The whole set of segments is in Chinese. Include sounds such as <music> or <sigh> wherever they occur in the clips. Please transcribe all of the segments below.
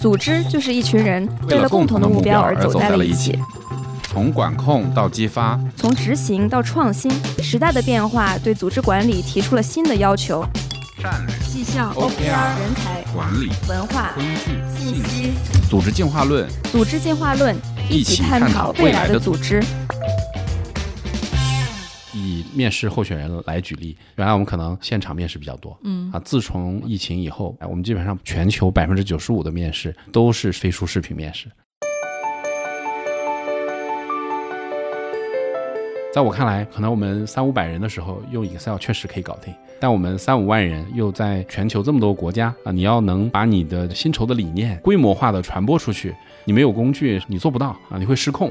组织就是一群人为了了共同的目标而走走在了一起起。从管控到激发，从执行到创新，时代的变化对组织管理提出了新的要求。战略、绩效、OKR 人才、管理、文化、工具、信信息、组织进化论，组织进化论，一一起起探探讨未来的组织。以面试候选人来举例，原来我们可能现场面试比较多，嗯啊，自从疫情以后，哎，我们基本上全球百分之九十五的面试都是飞书视频面试。在我看来，可能我们三五百人的时候用 Excel 确实可以搞定，但我们三五万人又在全球这么多国家啊，你要能把你的薪酬的理念规模化的传播出去，你没有工具，你做不到啊，你会失控。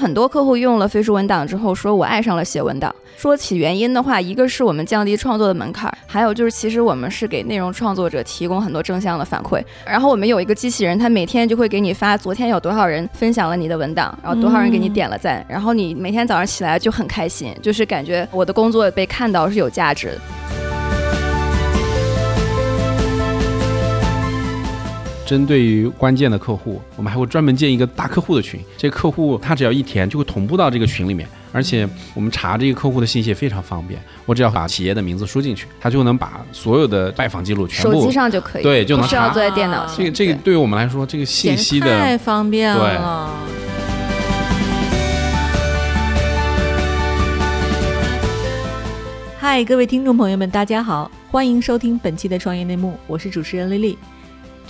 很多客户用了飞书文档之后，说我爱上了写文档。说起原因的话，一个是我们降低创作的门槛，还有就是其实我们是给内容创作者提供很多正向的反馈。然后我们有一个机器人，它每天就会给你发昨天有多少人分享了你的文档，然后多少人给你点了赞，然后你每天早上起来就很开心，就是感觉我的工作被看到是有价值。针对于关键的客户，我们还会专门建一个大客户的群。这个客户他只要一填，就会同步到这个群里面，而且我们查这个客户的信息也非常方便。我只要把企业的名字输进去，他就能把所有的拜访记录全部手机。上就可以，对就能查不需要坐在电脑前。这个这个对于我们来说，这个信息的太方便对了。嗨，各位听众朋友们，大家好，欢迎收听本期的创业内幕，我是主持人丽丽。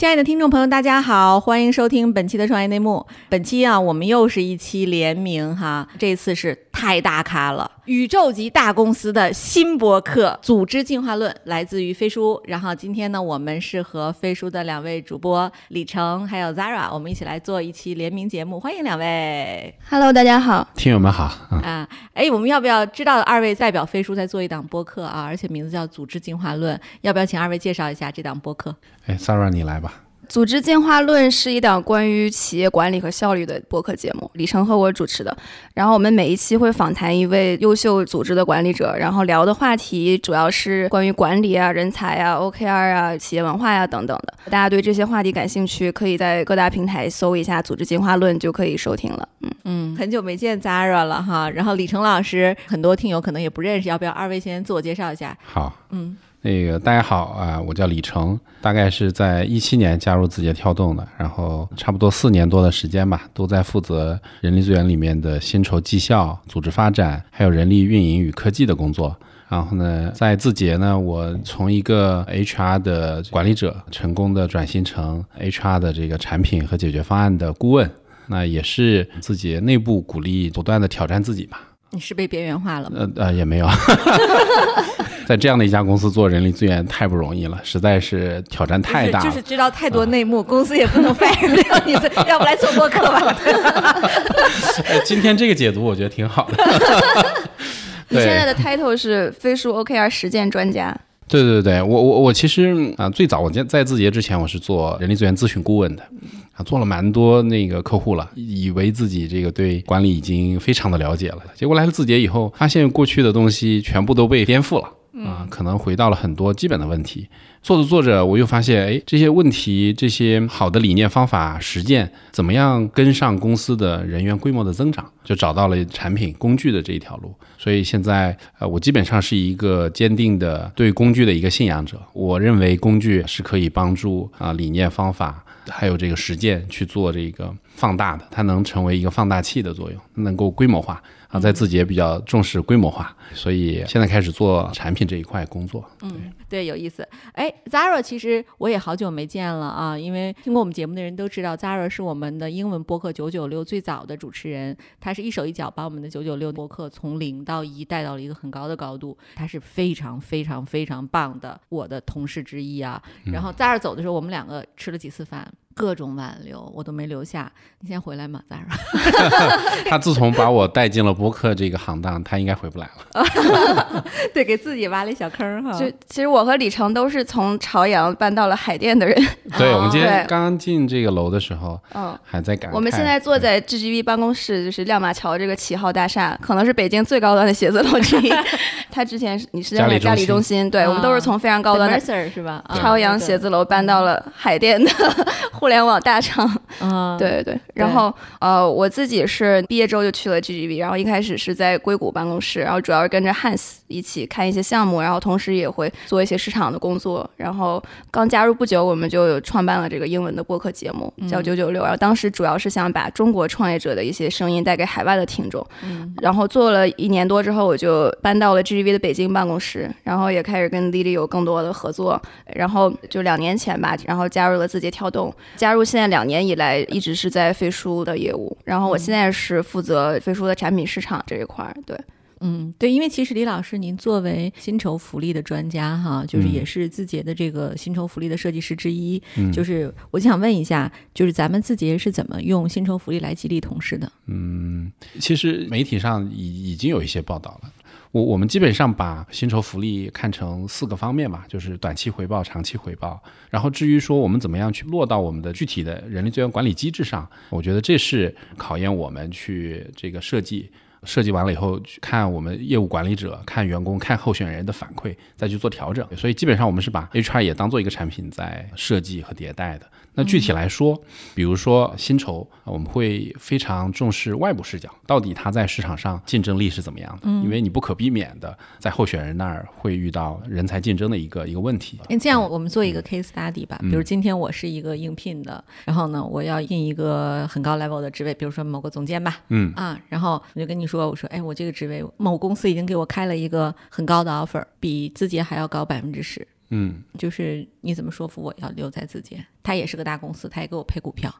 亲爱的听众朋友，大家好，欢迎收听本期的创业内幕。本期啊，我们又是一期联名哈，这次是太大咖了，宇宙级大公司的新博客《组织进化论》来自于飞书。然后今天呢，我们是和飞书的两位主播李成还有 Zara，我们一起来做一期联名节目，欢迎两位 Hello，大家好。听友们好啊！啊！哎，我们要不要知道二位代表飞书在做一档播客啊？而且名字叫《组织进化论》，要不要请二位介绍一下这档播客？哎，Sarah 你来吧。组织进化论是一档关于企业管理和效率的播客节目，李成和我主持的。然后我们每一期会访谈一位优秀组织的管理者，然后聊的话题主要是关于管理啊、人才啊、OKR 啊、企业文化呀、等等的。大家对这些话题感兴趣，可以在各大平台搜一下“组织进化论”就可以收听了。嗯，嗯，很久没见 Zara 了哈。然后李成老师，很多听友可能也不认识，要不要二位先自我介绍一下？好，嗯，那个大家好啊、我叫李成，大概是在一七年加入字节跳动的，然后差不多四年多的时间吧，都在负责人力资源里面的薪酬绩效、组织发展，还有人力运营与科技的工作。然后呢，在字节呢，我从一个 HR 的管理者，成功的转型成 HR 的这个产品和解决方案的顾问。那也是字节内部鼓励不断的挑战自己吧。你是被边缘化了吗？呃呃，也没有，<laughs> 在这样的一家公司做人力资源太不容易了，实在是挑战太大了。就是就是知道太多内幕，公司也不能 fire 掉你，<laughs> 要不来做播客吧？哎今天这个解读我觉得挺好的。你现在的 title 是飞书 OKR 实践专家。对对对，我我我其实啊、最早我在在字节之前，我是做人力资源咨询顾问的，啊，做了蛮多那个客户了，以为自己这个对管理已经非常的了解了，结果来了字节以后，发现过去的东西全部都被颠覆了。啊，可能回到了很多基本的问题。做着做着，我又发现，哎，这些问题、这些好的理念、方法、实践，怎么样跟上公司的人员规模的增长？就找到了产品、工具的这一条路。所以现在，呃，我基本上是一个坚定的对工具的一个信仰者。我认为工具是可以帮助啊、理念、方法还有这个实践去做这个放大的，它能成为一个放大器的作用，能够规模化。啊，在自己也比较重视规模化，所以现在开始做产品这一块工作。嗯，对，有意思。哎，Zara，其实我也好久没见了啊，因为听过我们节目的人都知道，Zara 是我们的英文播客九九六最早的主持人，他是一手一脚把我们的九九六播客从零到一带到了一个很高的高度，他是非常非常非常棒的我的同事之一啊。然后 Zara 走的时候，我们两个吃了几次饭。各种挽留，我都没留下。你先回来嘛，咱说。他自从把我带进了播客这个行当，他应该回不来了。<laughs> 对，给自己挖了一小坑哈。就其实我和李成都是从朝阳搬到了海淀的人。<laughs> 对，我们今天刚刚进这个楼的时候，嗯，还在感慨。我们现在坐在 GGV 办公室，就是亮马桥这个旗号大厦，可能是北京最高端的写字楼之一。<laughs> 他之前是你是在那嘉里中中心，对、我们都是从非常高端的 Mercer 是吧？啊朝阳写字楼搬到了海淀的互联网大厂。啊，<laughs> 对对对，然后呃，我自己是毕业之后就去了 GGB，然后一开始是在硅谷办公室，然后主要是跟着 Hans 一起看一些项目，然后同时也会做一些市场的工作。然后刚加入不久，我们就有创办了这个英文的播客节目，叫九九六。然后当时主要是想把中国创业者的一些声音带给海外的听众。然后做了一年多之后，我就搬到了 GGV 的北京办公室，然后也开始跟 Lily 有更多的合作。然后就两年前吧，然后加入了字节跳动，加入现在两年以来一直是在飞书的业务。然后我现在是负责飞书的产品市场这一块儿，对。嗯，对，因为其实李老师您作为薪酬福利的专家哈，就是也是字节的这个薪酬福利的设计师之一。嗯就是我想问一下，就是咱们字节是怎么用薪酬福利来激励同事的？嗯其实媒体上已已经有一些报道了。我我们基本上把薪酬福利看成四个方面吧，就是短期回报、长期回报。然后至于说我们怎么样去落到我们的具体的人力资源管理机制上，我觉得这是考验我们去这个设计。设计完了以后，去看我们业务管理者、看员工、看候选人的反馈，再去做调整。所以基本上我们是把 HR 也当做一个产品在设计和迭代的。那具体来说，比如说薪酬，我们会非常重视外部视角，到底它在市场上竞争力是怎么样的？因为你不可避免的在候选人那儿会遇到人才竞争的一个一个问题。那，这样我们做一个 case study 吧。比如今天我是一个应聘的，然后呢，我要应一个很高 level 的职位，比如说某个总监吧。嗯啊，然后我就跟你说，我说，哎，我这个职位某公司已经给我开了一个很高的 offer，比字节还要高百分之十。嗯，就是你怎么说服我要留在字节？他也是个大公司，他也给我配股票。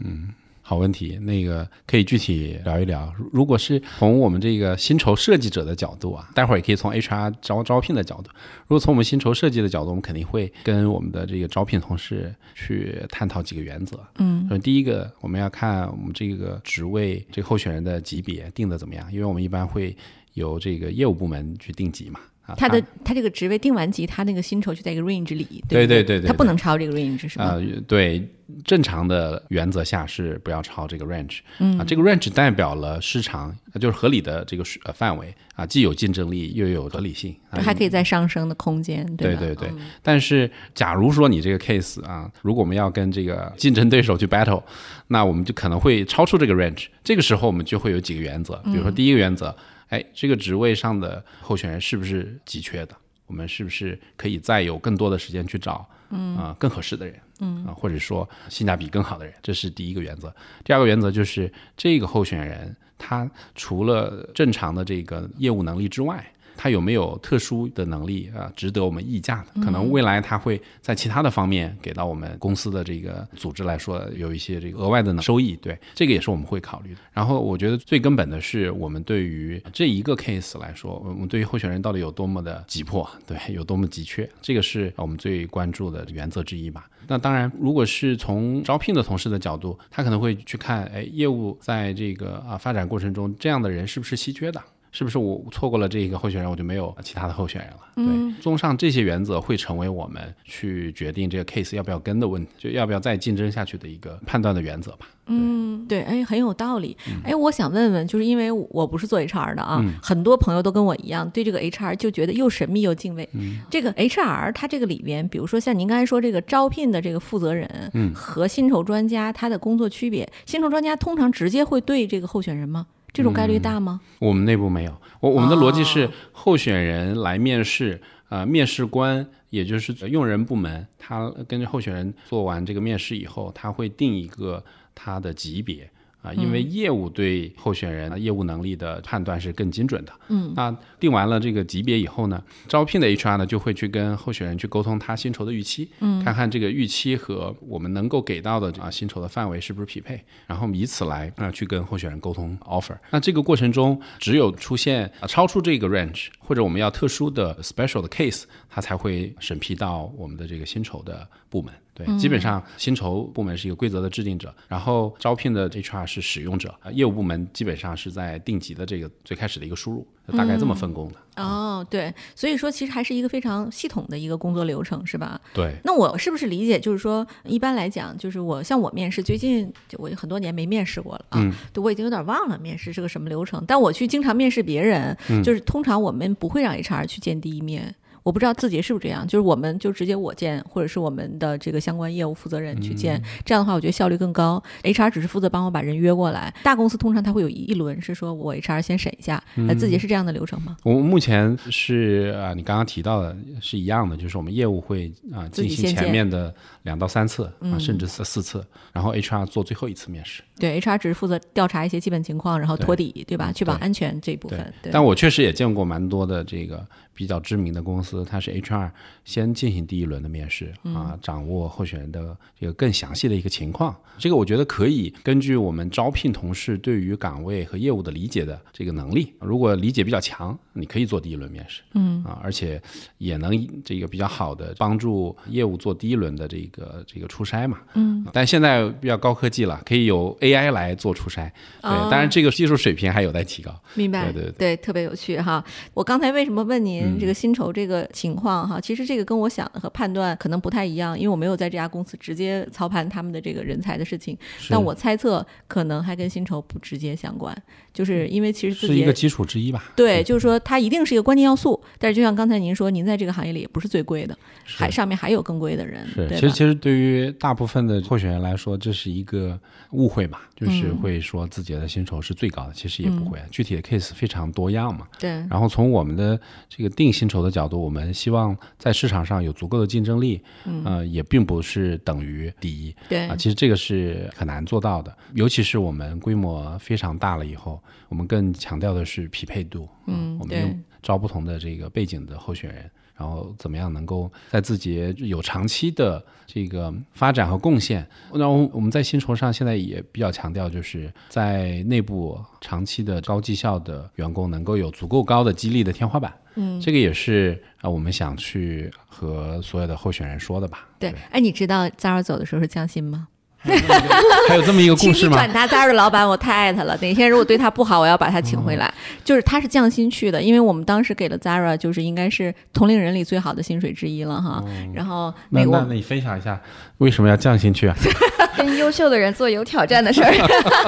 嗯好问题，那个可以具体聊一聊。如如果是从我们这个薪酬设计者的角度啊，待会儿也可以从 HR 招招聘的角度。如果从我们薪酬设计的角度，我们肯定会跟我们的这个招聘同事去探讨几个原则。嗯，首先第一个，我们要看我们这个职位这个候选人的级别定的怎么样，因为我们一般会由这个业务部门去定级嘛。啊，他的他这个职位定完级，他那个薪酬就在一个 range 里，对对对他不能超这个 range 是吧？呃，对，正常的原则下是不要超这个 range，嗯啊，这个 range 代表了市场，呃就是合理的这个呃范围啊，既有竞争力又有合理性，啊、还可以再上升的空间，吧？对对对，但是假如说你这个 case 啊，如果我们要跟这个竞争对手去 battle，那我们就可能会超出这个 range。这个时候我们就会有几个原则，比如说第一个原则，哎，这个职位上的候选人是不是急缺的？我们是不是可以再有更多的时间去找，嗯啊、更合适的人，嗯啊，或者说性价比更好的人？这是第一个原则。第二个原则就是这个候选人他除了正常的这个业务能力之外，他有没有特殊的能力啊，值得我们议价的？可能未来他会在其他的方面给到我们公司的这个组织来说有一些这个额外的收益，对，这个也是我们会考虑的。然后我觉得最根本的是，我们对于这一个 case 来说，我们对于候选人到底有多么的急迫，对，有多么急缺，这个是我们最关注的原则之一吧。那当然，如果是从招聘的同事的角度，他可能会去看，哎，业务在这个啊发展过程中，这样的人是不是稀缺的？是不是我错过了这一个候选人，我就没有其他的候选人了？对，综上这些原则会成为我们去决定这个 case 要不要跟的问题，就要不要再竞争下去的一个判断的原则吧。嗯，对，哎，很有道理。嗯哎，我想问问，就是因为我不是做 HR 的啊，很多朋友都跟我一样，对这个 HR 就觉得又神秘又敬畏。嗯这个 HR 它这个里边，比如说像您刚才说这个招聘的这个负责人嗯和薪酬专家，他的工作区别，薪酬专家通常直接会对这个候选人吗？这种概率大吗？我们内部没有，我我们的逻辑哦是候选人来面试，呃，面试官也就是用人部门，他跟着候选人做完这个面试以后，他会定一个他的级别。啊，因为业务对候选人业务能力的判断是更精准的。嗯，那定完了这个级别以后呢，招聘的 HR 呢就会去跟候选人去沟通他薪酬的预期，嗯，看看这个预期和我们能够给到的啊薪酬的范围是不是匹配，然后以此来啊去跟候选人沟通 offer。那这个过程中，只有出现啊超出这个 range 或者我们要特殊的 special 的 case，他才会审批到我们的这个薪酬的部门。对，嗯基本上薪酬部门是一个规则的制定者，然后招聘的 HR 是使用者，啊业务部门基本上是在定级的这个最开始的一个输入，大概这么分工的。哦，对，所以说其实还是一个非常系统的一个工作流程，是吧？对，那我是不是理解，就是说，一般来讲，就是我像我面试，最近就我很多年没面试过了啊，嗯对我已经有点忘了面试是个什么流程。但我去经常面试别人，嗯就是通常我们不会让 HR 去见第一面。我不知道字节是不是这样，就是我们就直接我见，或者是我们的这个相关业务负责人去见，这样的话我觉得效率更高。HR 只是负责帮我把人约过来，大公司通常他会有一轮是说我 HR 先审一下，那字节是这样的流程吗？我们目前是啊，你刚刚提到的是一样的，就是我们业务会啊进行前面的两到三次啊，嗯甚至四四次，然后 HR 做最后一次面试。对，HR 只是负责调查一些基本情况，然后托底，对吧？确保安全这一部分。对，但我确实也见过蛮多的这个比较知名的公司，它是 HR 先进行第一轮的面试嗯啊，掌握候选人的这个更详细的一个情况。这个我觉得可以根据我们招聘同事对于岗位和业务的理解的这个能力，如果理解比较强，你可以做第一轮面试，嗯啊，而且也能这个比较好的帮助业务做第一轮的这个这个初筛嘛，嗯。但现在比较高科技了，可以有 AI 来做初筛，对，哦当然这个技术水平还有待提高。明白，对对对特别有趣哈。我刚才为什么问您嗯这个薪酬这个情况哈？其实这个跟我想的和判断可能不太一样，因为我没有在这家公司直接操盘他们的这个人才的事情，但我猜测可能还跟薪酬不直接相关，就是因为其实自己是一个基础之一吧。对，就是说它一定是一个关键要素，但是就像刚才您说，您在这个行业里也不是最贵的，还上面还有更贵的人，是，对？其实其实对于大部分的候选人来说，这是一个误会嘛，就是会说自己的薪酬是最高的，其实也不会，具体的 case 非常多样嘛。对，然后从我们的这个定薪酬的角度，我们希望在市场上有足够的竞争力，呃，也并不是等于第一对啊。其实这个是很难做到的，尤其是我们规模非常大了以后，我们更强调的是匹配度。嗯对我们用招不同的这个背景的候选人。然后怎么样能够在字节有长期的这个发展和贡献？然后我们在薪酬上现在也比较强调，就是在内部长期的高绩效的员工能够有足够高的激励的天花板。嗯，这个也是啊、我们想去和所有的候选人说的吧。对，哎，你知道 Zara 走的时候是降薪吗？还有这么一个故事吗？请你转达 Zara 的老板，我太爱他了。哪天如果对他不好，我要把他请回来。就是他是降薪去的，因为我们当时给了 Zara，就是应该是同龄人里最好的薪水之一了哈。然后那个那那你分享一下为什么要降薪去啊？<laughs> 跟优秀的人做有挑战的事儿。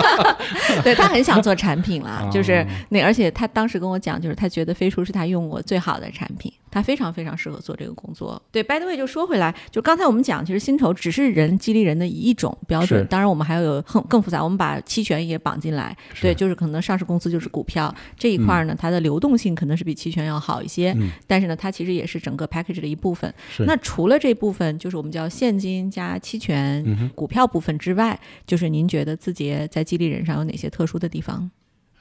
<laughs> 对他很想做产品哦啦，就是那而且他当时跟我讲，就是他觉得飞书是他用过最好的产品，他非常非常适合做这个工作。对，by the way，就说回来，就刚才我们讲，其实薪酬只是人激励人的一种标准，当然我们还要有更更复杂，我们把期权也绑进来。对，就是可能上市公司就是股票这一块儿呢，它的流动性可能是比期权要好一些，但是呢，它其实也是整个 package 的一部分。是那除了这部分，就是我们叫现金加期权、股票部分之外，就是您觉得字节在激励人上有哪些特殊的地方？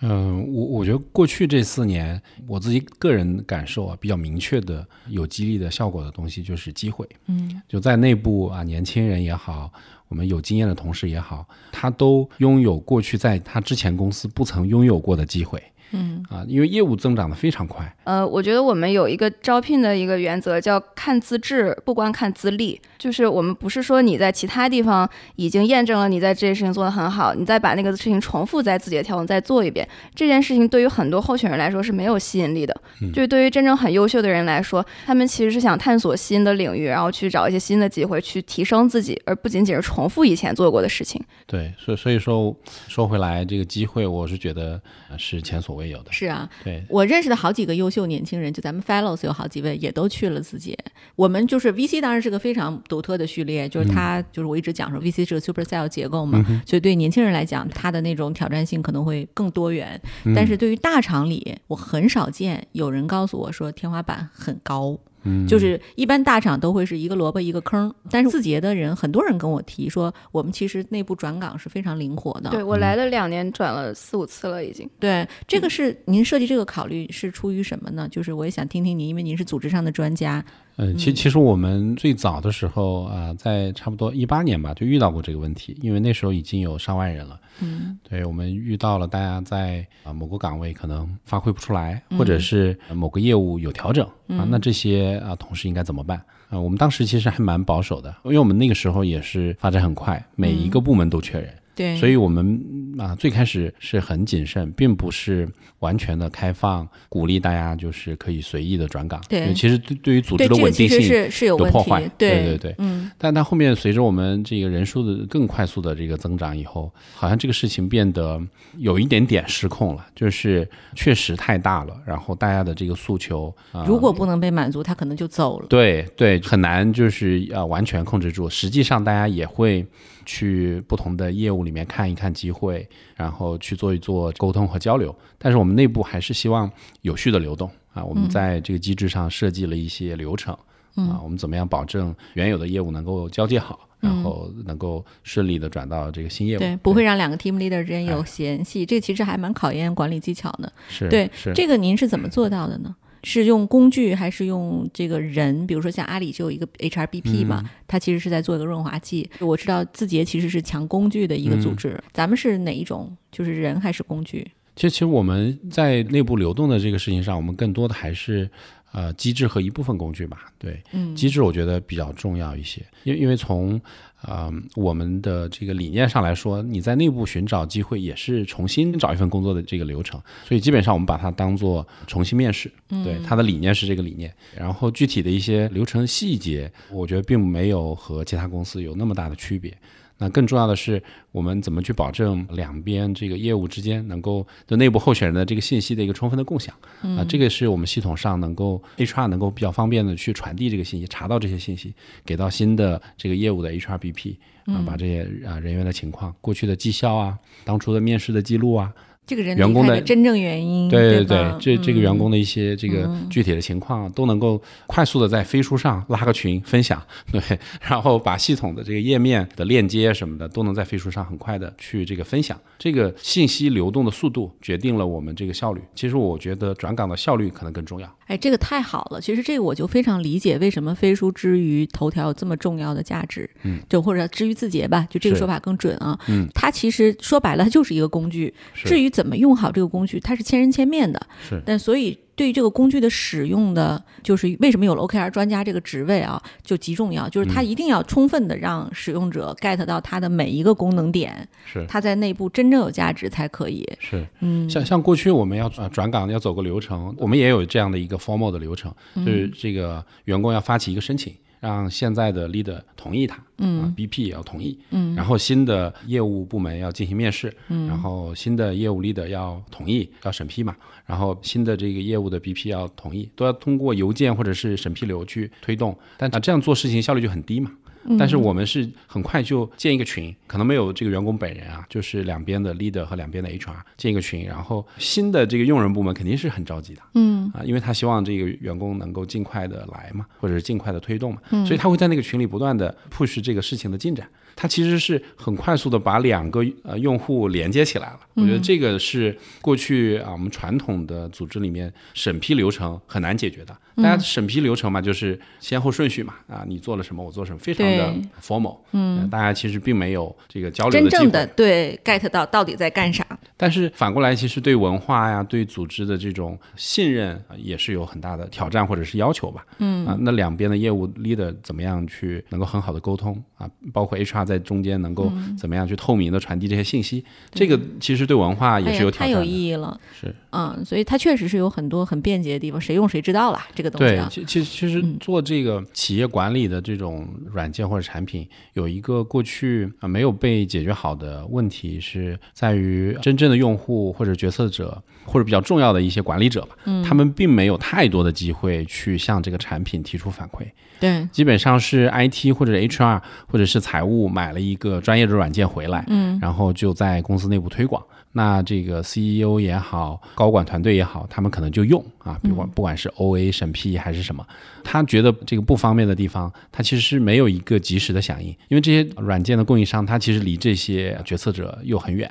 嗯，我我觉得过去这四年，我自己个人感受啊，比较明确的有激励的效果的东西就是机会。嗯，就在内部啊，年轻人也好，我们有经验的同事也好，他都拥有过去在他之前公司不曾拥有过的机会。嗯啊，因为业务增长的非常快，呃，我觉得我们有一个招聘的一个原则，叫看资质，不光看资历。就是我们不是说你在其他地方已经验证了你在这件事情做得很好，你再把那个事情重复在自己的条目再做一遍，这件事情对于很多候选人来说是没有吸引力的。就是对于真正很优秀的人来说，他们其实是想探索新的领域，然后去找一些新的机会去提升自己，而不仅仅是重复以前做过的事情。对，所以所以说说回来，这个机会我是觉得呃是前所未有的。是啊，对，我认识的好几个优秀年轻人，就咱们 Fellows 有好几位也都去了字节。我们就是 VC，当然是个非常独特的序列，就是它、就是我一直讲说 VC 是个 super cell 结构嘛，所以对年轻人来讲，它的那种挑战性可能会更多元。但是对于大厂里，我很少见有人告诉我说天花板很高。就是一般大厂都会是一个萝卜一个坑，但是字节的人，很多人跟我提说，我们其实内部转岗是非常灵活的。对我来了两年，转了四五次了，已经。对，这个是您设计这个考虑是出于什么呢？就是我也想听听您，因为您是组织上的专家。嗯，其其实我们最早的时候啊、在差不多一八年吧，就遇到过这个问题，因为那时候已经有上万人了。嗯，对我们遇到了大家在啊、某个岗位可能发挥不出来，或者是呃某个业务有调整啊，那这些啊同事应该怎么办啊？我们当时其实还蛮保守的，因为我们那个时候也是发展很快，每一个部门都缺人。对，所以我们啊最开始是很谨慎，并不是完全的开放，鼓励大家就是可以随意的转岗。对其实对对于组织的稳定性是是有破坏，对对对嗯，但它后面随着我们这个人数的更快速的这个增长以后，好像这个事情变得有一点点失控了，就是确实太大了，然后大家的这个诉求啊。如果不能被满足，他可能就走了。对对，很难就是要完全控制住。实际上，大家也会去不同的业务里面看一看机会，然后去做一做沟通和交流。但是我们内部还是希望有序的流动啊。我们在这个机制上设计了一些流程啊，我们怎么样保证原有的业务能够交接好，然后能够顺利的转到这个新业务。对，不会让两个 team leader 之间有嫌隙，这其实还蛮考验管理技巧的。是对，是这个您是怎么做到的呢？是用工具还是用这个人？比如说像阿里就有一个 HRBP 嘛，嗯它其实是在做一个润滑剂。我知道字节其实是强工具的一个组织，嗯咱们是哪一种？就是人还是工具？其实，其实我们在内部流动的这个事情上，我们更多的还是呃机制和一部分工具吧。对，嗯机制我觉得比较重要一些，因为因为从呃我们的这个理念上来说，你在内部寻找机会也是重新找一份工作的这个流程，所以基本上我们把它当做重新面试。对，它的理念是这个理念，然后具体的一些流程细节，我觉得并没有和其他公司有那么大的区别。那更重要的是，我们怎么去保证两边这个业务之间能够对内部候选人的这个信息的一个充分的共享。啊，这个是我们系统上能够 HR 能够比较方便的去传递这个信息，查到这些信息，给到新的这个业务的 HRBP 啊，把这些啊人员的情况、过去的绩效啊、当初的面试的记录啊，这个人员工的真正原因，对对对这这个员嗯工的一些这个具体的情况都能够快速的在飞书上拉个群分享，<laughs> 对，然后把系统的这个页面的链接什么的都能在飞书上很快的去这个分享，这个信息流动的速度决定了我们这个效率。其实我觉得转岗的效率可能更重要。哎，这个太好了！其实这个我就非常理解为什么飞书之于头条有这么重要的价值，嗯，就或者之于字节吧，就这个说法更准啊。嗯，它其实说白了，它就是一个工具。至于怎么用好这个工具，它是千人千面的。是。但所以对于这个工具的使用的，就是为什么有了 OKR 专家这个职位啊，就极重要，就是嗯。它一定要充分的让使用者 get 到它的每一个功能点，是。它在内部真正有价值才可以。是，嗯，像像过去我们要呃转岗要走个流程，我们也有这样的一个 formal 的流程，嗯。就是这个员工要发起一个申请，让现在的 leader 同意他，嗯。啊，BP 也要同意，嗯。然后新的业务部门要进行面试，嗯，然后新的业务 leader 要同意，要审批嘛，然后新的这个业务的 BP 要同意，都要通过邮件或者是审批流去推动，但啊这样做事情效率就很低嘛。但是我们是很快就建一个群，可能没有这个员工本人啊，就是两边的 leader 和两边的 HR 建一个群，然后新的这个用人部门肯定是很着急的，嗯。啊，因为他希望这个员工能够尽快的来嘛，或者是尽快的推动嘛，嗯。所以他会在那个群里不断的 push 这个事情的进展。他其实是很快速的把两个呃用户连接起来了。我觉得这个是过去啊我们传统的组织里面审批流程很难解决的。大家审批流程嘛，就是先后顺序嘛，啊，你做了什么，我做什么，非常的 formal。嗯，大家其实并没有这个交流真正的。对 get 到到底在干啥。但是反过来，其实对文化呀、对组织的这种信任啊也是有很大的挑战或者是要求吧。嗯啊，那两边的业务 leader 怎么样去能够很好的沟通啊？包括 HR 在中间能够怎么样去透明的传递这些信息？这个其实对文化也是有哎呀太有。意义了。是，嗯，所以它确实是有很多很便捷的地方，谁用谁知道啦，这个东西。其其实其实做这个企业管理的这种软件或者产品，有一个过去啊没有被解决好的问题，是在于真正的用户或者决策者或者比较重要的一些管理者吧，他们并没有太多的机会去向这个产品提出反馈。对，基本上是 IT 或者 HR 或者是财务买了一个专业的软件回来，嗯，然后就在公司内部推广。那这个 CEO 也好，高管团队也好，他们可能就用啊，不管不管是 OA 审批还是什么，他觉得这个不方便的地方，他其实是没有一个及时的响应，因为这些软件的供应商，他其实离这些决策者又很远。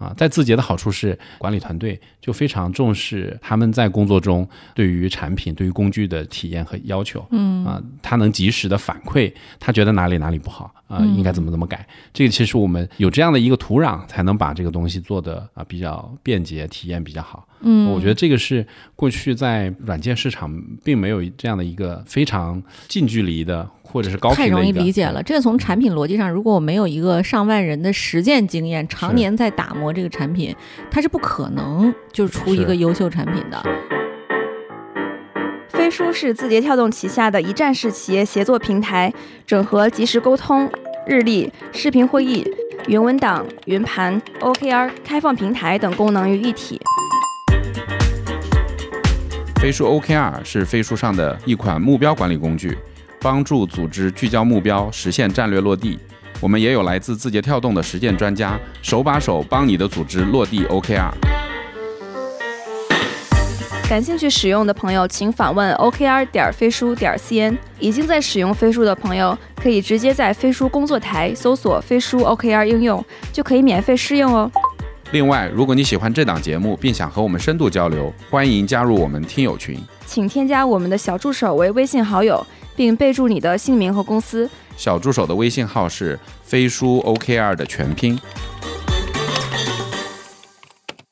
啊，在字节的好处是管理团队就非常重视他们在工作中对于产品、对于工具的体验和要求。嗯啊，他能及时的反馈，他觉得哪里哪里不好啊，应该怎么怎么改。这个其实我们有这样的一个土壤，才能把这个东西做的啊比较便捷，体验比较好。嗯，我觉得这个是过去在软件市场并没有这样的一个非常近距离的。或者是高频太容易理解了。这个从产品逻辑上，如果我没有一个上万人的实践经验，常年在打磨这个产品，它是不可能就出一个优秀产品的。飞书是字节跳动旗下的一站式企业协作平台，整合即时沟通、日历、视频会议、云文档、云盘、OKR、开放平台等功能于一体。飞书 OKR 是飞书上的一款目标管理工具，帮助组织聚焦目标，实现战略落地。我们也有来自字节跳动的实践专家，手把手帮你的组织落地 OKR。感兴趣使用的朋友，请访问 OKR 点飞书点 cn。已经在使用飞书的朋友，可以直接在飞书工作台搜索飞书 OKR 应用，就可以免费试用哦。另外，如果你喜欢这档节目，并想和我们深度交流，欢迎加入我们听友群。请添加我们的小助手为微信好友，并备注你的姓名和公司。小助手的微信号是飞书 OKR 的全拼。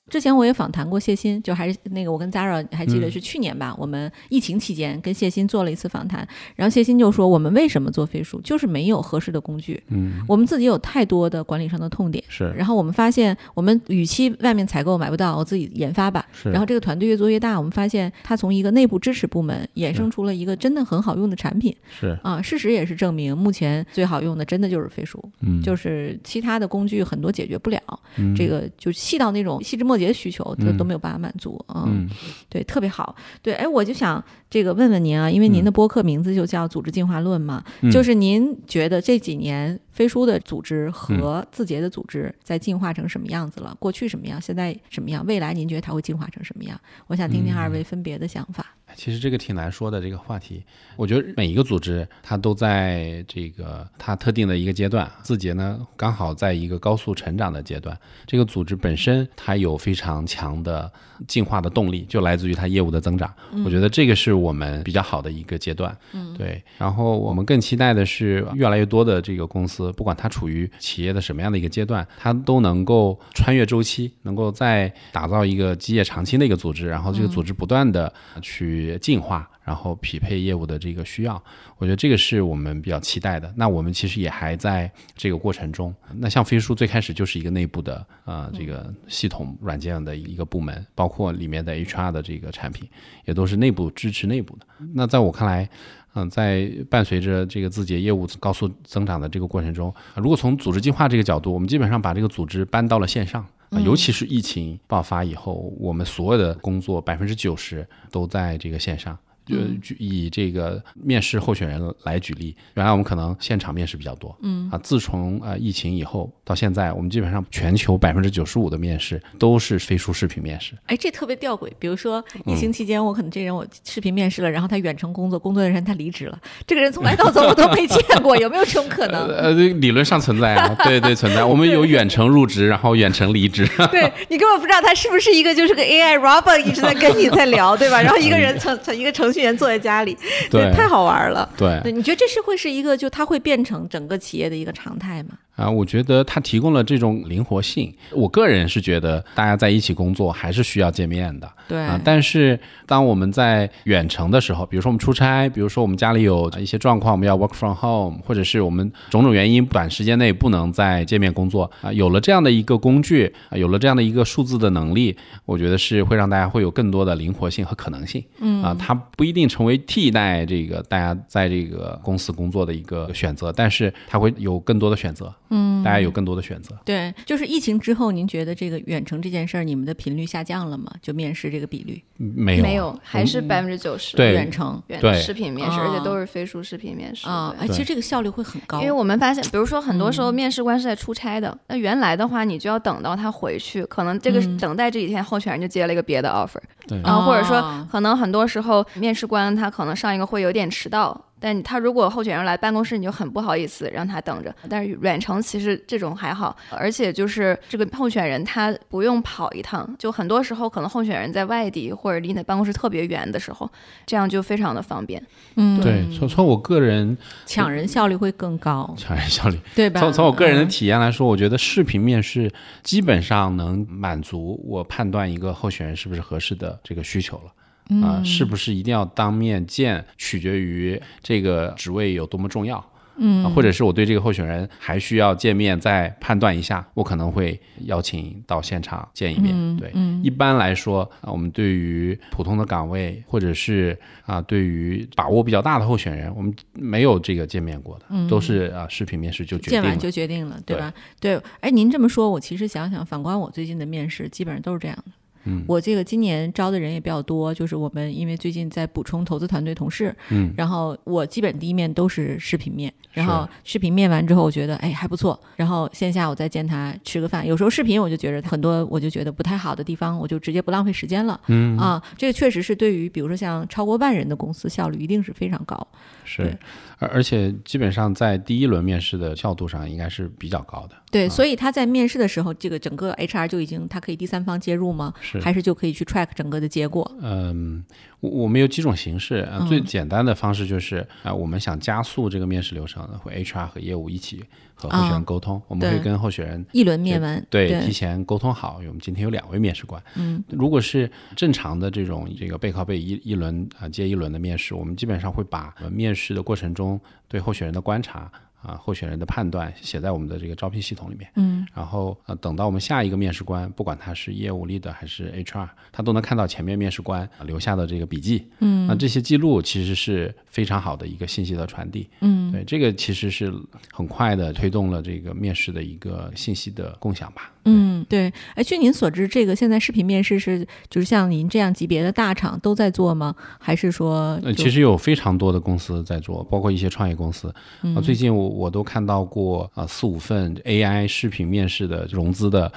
之前我也访谈过谢欣，就还是那个我跟 Zara 还记嗯得是去年吧，我们疫情期间跟谢欣做了一次访谈，然后谢欣就说我们为什么做飞书，就是没有合适的工具，嗯，我们自己有太多的管理上的痛点。是然后我们发现，我们与其外面采购买不到，我自己研发吧。是，然后这个团队越做越大，我们发现它从一个内部支持部门衍生出了一个真的很好用的产品是啊。事实也是证明，目前最好用的真的就是飞书，嗯就是其他的工具很多解决不了。嗯这个就细到那种细枝末节的需求，都嗯都没有办法满足啊。嗯对，特别好。对，哎，我就想这个问问您啊，因为您的播客名字就叫《组织进化论》嘛，嗯就是您觉得这几年飞书的组织和字节的组织在进化成什么样子了？过去什么样，现在什么样？未来您觉得它会进化成什么样？我想听听二位分别的想法。其实这个挺难说的这个话题，我觉得每一个组织它都在这个它特定的一个阶段，字节呢刚好在一个高速成长的阶段，这个组织本身它有非常强的进化的动力，就来自于它业务的增长。我觉得这个是我们比较好的一个阶段。嗯，对。然后我们更期待的是越来越多的这个公司，不管它处于企业的什么样的一个阶段，它都能够穿越周期，能够再打造一个基业长青的一个组织，然后这个组织不断的去进化。然后匹配业务的这个需要，我觉得这个是我们比较期待的。那我们其实也还在这个过程中。那像飞书最开始就是一个内部的呃这个系统软件的一个部门，包括里面的 HR 的这个产品，也都是内部支持内部的。那在我看来，嗯、在伴随着这个字节业务高速增长的这个过程中，如果从组织进化这个角度，我们基本上把这个组织搬到了线上。啊，尤其是疫情爆发以后，我们所有的工作百分之九十都在这个线上。就举以这个面试候选人来举例，原来我们可能现场面试比较多，嗯啊，自从呃疫情以后到现在，我们基本上全球百分之九十五的面试都是飞书视频面试。哎，这特别吊诡。比如说疫情期间，我可能这人我视频面试了，然后他远程工作，工作的人他离职了，这个人从来到 <laughs> 走我都没见过，有没有这种可能？<laughs> 呃，理论上存在啊，对对存在。我们有远程入职，然后远程离职。<laughs> 对你根本不知道他是不是一个就是个 AI robot 一直在跟你在聊，对吧？然后一个人从从一个程序员坐在家里，对太好玩了。对对，你觉得这是会是一个就它会变成整个企业的一个常态吗？啊，我觉得它提供了这种灵活性。我个人是觉得大家在一起工作还是需要见面的。对啊，但是当我们在远程的时候，比如说我们出差，比如说我们家里有一些状况，我们要 work from home，或者是我们种种原因短时间内不能再见面工作啊，有了这样的一个工具，啊有了这样的一个数字的能力，我觉得是会让大家会有更多的灵活性和可能性。嗯啊，它不一定成为替代这个大家在这个公司工作的一个选择，但是它会有更多的选择。嗯，大家有更多的选择。对，就是疫情之后，您觉得这个远程这件事儿，你们的频率下降了吗？就面试这个比率，没有没有，还是百分之九十对。远程远对。视频面试，哦而且都是飞书视频面试啊，哎，其实这个效率会很高，因为我们发现，比如说很多时候面试官是在出差的，那原来的话你就要等到他回去，可能这个等待这几天，候选人就接了一个别的 offer，对。然后或者说哦可能很多时候面试官他可能上一个会有点迟到，但他如果候选人来办公室，你就很不好意思让他等着。但是远程其实这种还好，而且就是这个候选人他不用跑一趟，就很多时候可能候选人在外地或者离你的办公室特别远的时候，这样就非常的方便。嗯，对，从从我个人抢人效率会更高，<laughs> 抢人效率，对吧？从从我个人的嗯体验来说，我觉得视频面试基本上能满足我判断一个候选人是不是合适的这个需求了。嗯啊、是不是一定要当面见，取决于这个职位有多么重要。嗯、或者是我对这个候选人还需要见面再判断一下，我可能会邀请到现场见一面。对，一般来说啊，我们对于普通的岗位，或者是啊，对于把握比较大的候选人，我们没有这个见面过的，都是啊视频面试就决定了。见完就决定了，对吧？对，哎，您这么说，我其实想想，反观我最近的面试，基本上都是这样的。嗯我这个今年招的人也比较多，就是我们因为最近在补充投资团队同事，嗯，然后我基本第一面都是视频面，然后视频面完之后，我觉得哎还不错，然后线下我再见他吃个饭。有时候视频我就觉得很多我就觉得不太好的地方，我就直接不浪费时间了。嗯啊，这个确实是对于比如说像超过万人的公司效率一定是非常高。是对，而而且基本上在第一轮面试的效度上应该是比较高的。对，所以他在面试的时候，这个整个 HR 就已经他可以第三方介入吗？是还是就可以去 track 整个的结果？嗯，我我们有几种形式啊、嗯最简单的方式就是啊、我们想加速这个面试流程，会 HR 和业务一起和候选人沟通，我们会对跟候选人一轮面完，对对提前沟通好，我们今天有两位面试官。嗯，如果是正常的这种这个背靠背一一轮啊、接一轮的面试，我们基本上会把呃面试的过程中对候选人的观察。啊，候选人的判断写在我们的这个招聘系统里面，嗯，然后呃，等到我们下一个面试官，不管他是业务 leader 还是 HR，他都能看到前面面试官啊留下的这个笔记，嗯，那这些记录其实是非常好的一个信息的传递，嗯，对，这个其实是很快的推动了这个面试的一个信息的共享吧，嗯，对。哎，据您所知，这个现在视频面试是就是像您这样级别的大厂都在做吗？还是说呃，其实有非常多的公司在做，包括一些创业公司。啊，最近我我都看到过啊四五份 AI 视频面试的融资的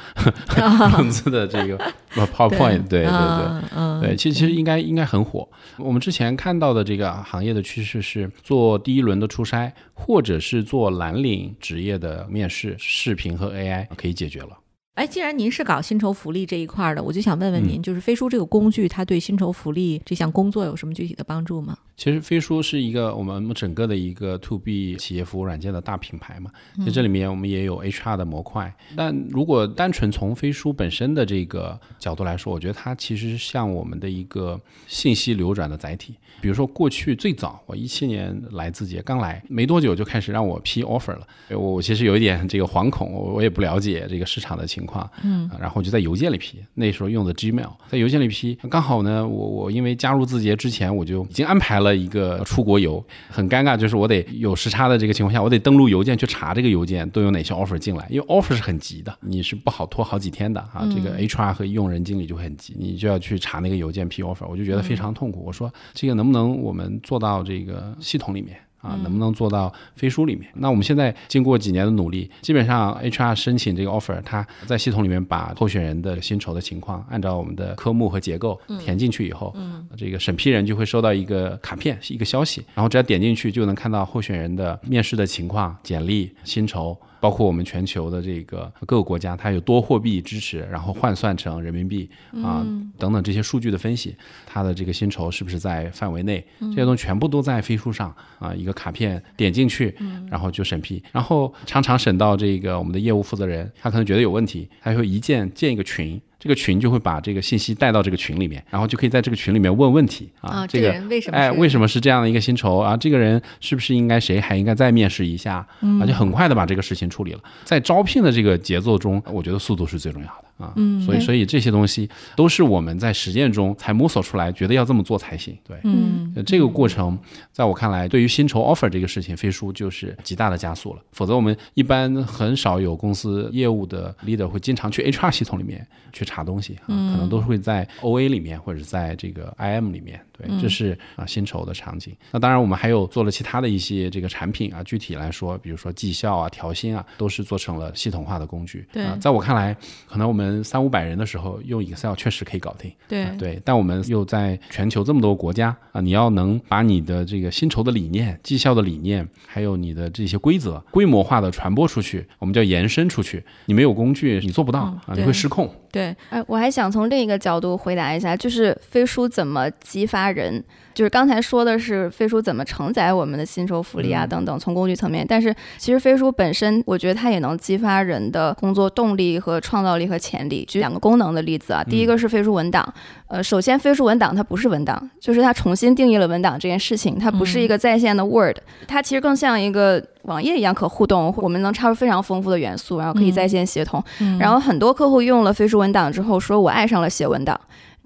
融资的这个呃 <laughs> PowerPoint，对对对。对，其实其实应该应该很火。我们之前看到的这个行业的趋势是做第一轮的初筛，或者是做蓝领职业的面试，视频和 AI 可以解决了。哎，既然您是搞薪酬福利这一块儿的，我就想问问嗯您，就是飞书这个工具，它对薪酬福利这项工作有什么具体的帮助吗？其实飞书是一个我们整个的一个 to B 企业服务软件的大品牌嘛，其实这里面我们也有 HR 的模块。但如果单纯从飞书本身的这个角度来说，我觉得它其实像我们的一个信息流转的载体。比如说过去最早我一七年来字节刚来没多久就开始让我批 offer 了，我我其实有一点这个惶恐，我我也不了解这个市场的情况，嗯，然后我就在邮件里批，那时候用的 Gmail，在邮件里批，刚好呢，我我因为加入字节之前我就已经安排了一个出国游，很尴尬，就是我得有时差的这个情况下，我得登录邮件去查这个邮件都有哪些 offer 进来，因为 offer 是很急的，你是不好拖好几天的啊，这个 HR 和用人经理就会很急，你就要去查那个邮件批 offer，我就觉得非常痛苦。我说这个能不能我们做到这个系统里面？啊，能不能做到飞书里面？那我们现在经过几年的努力，基本上 HR 申请这个 offer，它在系统里面把候选人的薪酬的情况，按照我们的科目和结构填进去以后，嗯，这个审批人就会收到一个卡片，一个消息，然后只要点进去就能看到候选人的面试的情况、简历、薪酬。包括我们全球的这个各个国家，它有多货币支持，然后换算成人民币啊、等等这些数据的分析，它的这个薪酬是不是在范围内，这些东西全部都在飞书上啊，一个卡片点进去，然后就审批，然后常常审到这个我们的业务负责人，他可能觉得有问题，他会一键建一个群。这个群就会把这个信息带到这个群里面，然后就可以在这个群里面问问题啊。这个人为什么？哎，为什么是这样的一个薪酬啊？这个人是不是应该谁还应该再面试一下？啊，就很快的把这个事情处理了。在招聘的这个节奏中，我觉得速度是最重要的啊。嗯，所以所以这些东西都是我们在实践中才摸索出来，觉得要这么做才行。对，嗯，这个过程在我看来，对于薪酬 offer 这个事情，飞书就是极大的加速了。否则我们一般很少有公司业务的 leader 会经常去 HR 系统里面去查东西啊，可能都是会在 OA 里面或者在这个 IM 里面。对，这是啊薪酬的场景。那当然，我们还有做了其他的一些这个产品啊，具体来说，比如说绩效啊、调薪啊，都是做成了系统化的工具。对啊，在我看来，可能我们们三五百人的时候用 Excel 确实可以搞定。对啊对，但我们又在全球这么多国家啊，你要能把你的这个薪酬的理念、绩效的理念，还有你的这些规则规模化的传播出去，我们叫延伸出去。你没有工具，你做不到、啊，你会失控。对，哎，我还想从另一个角度回答一下，就是飞书怎么激发人？就是刚才说的是飞书怎么承载我们的薪酬福利啊等等，从工具层面。但是其实飞书本身，我觉得它也能激发人的工作动力和创造力和潜力。举两个功能的例子啊，第一个是飞书文档。呃，首先飞书文档它不是文档，就是它重新定义了文档这件事情，它不是一个在线的 Word，、它其实更像一个网页一样可互动，我们能插入非常丰富的元素，然后可以在线协同。然后很多客户用了飞书文档之后，说我爱上了写文档。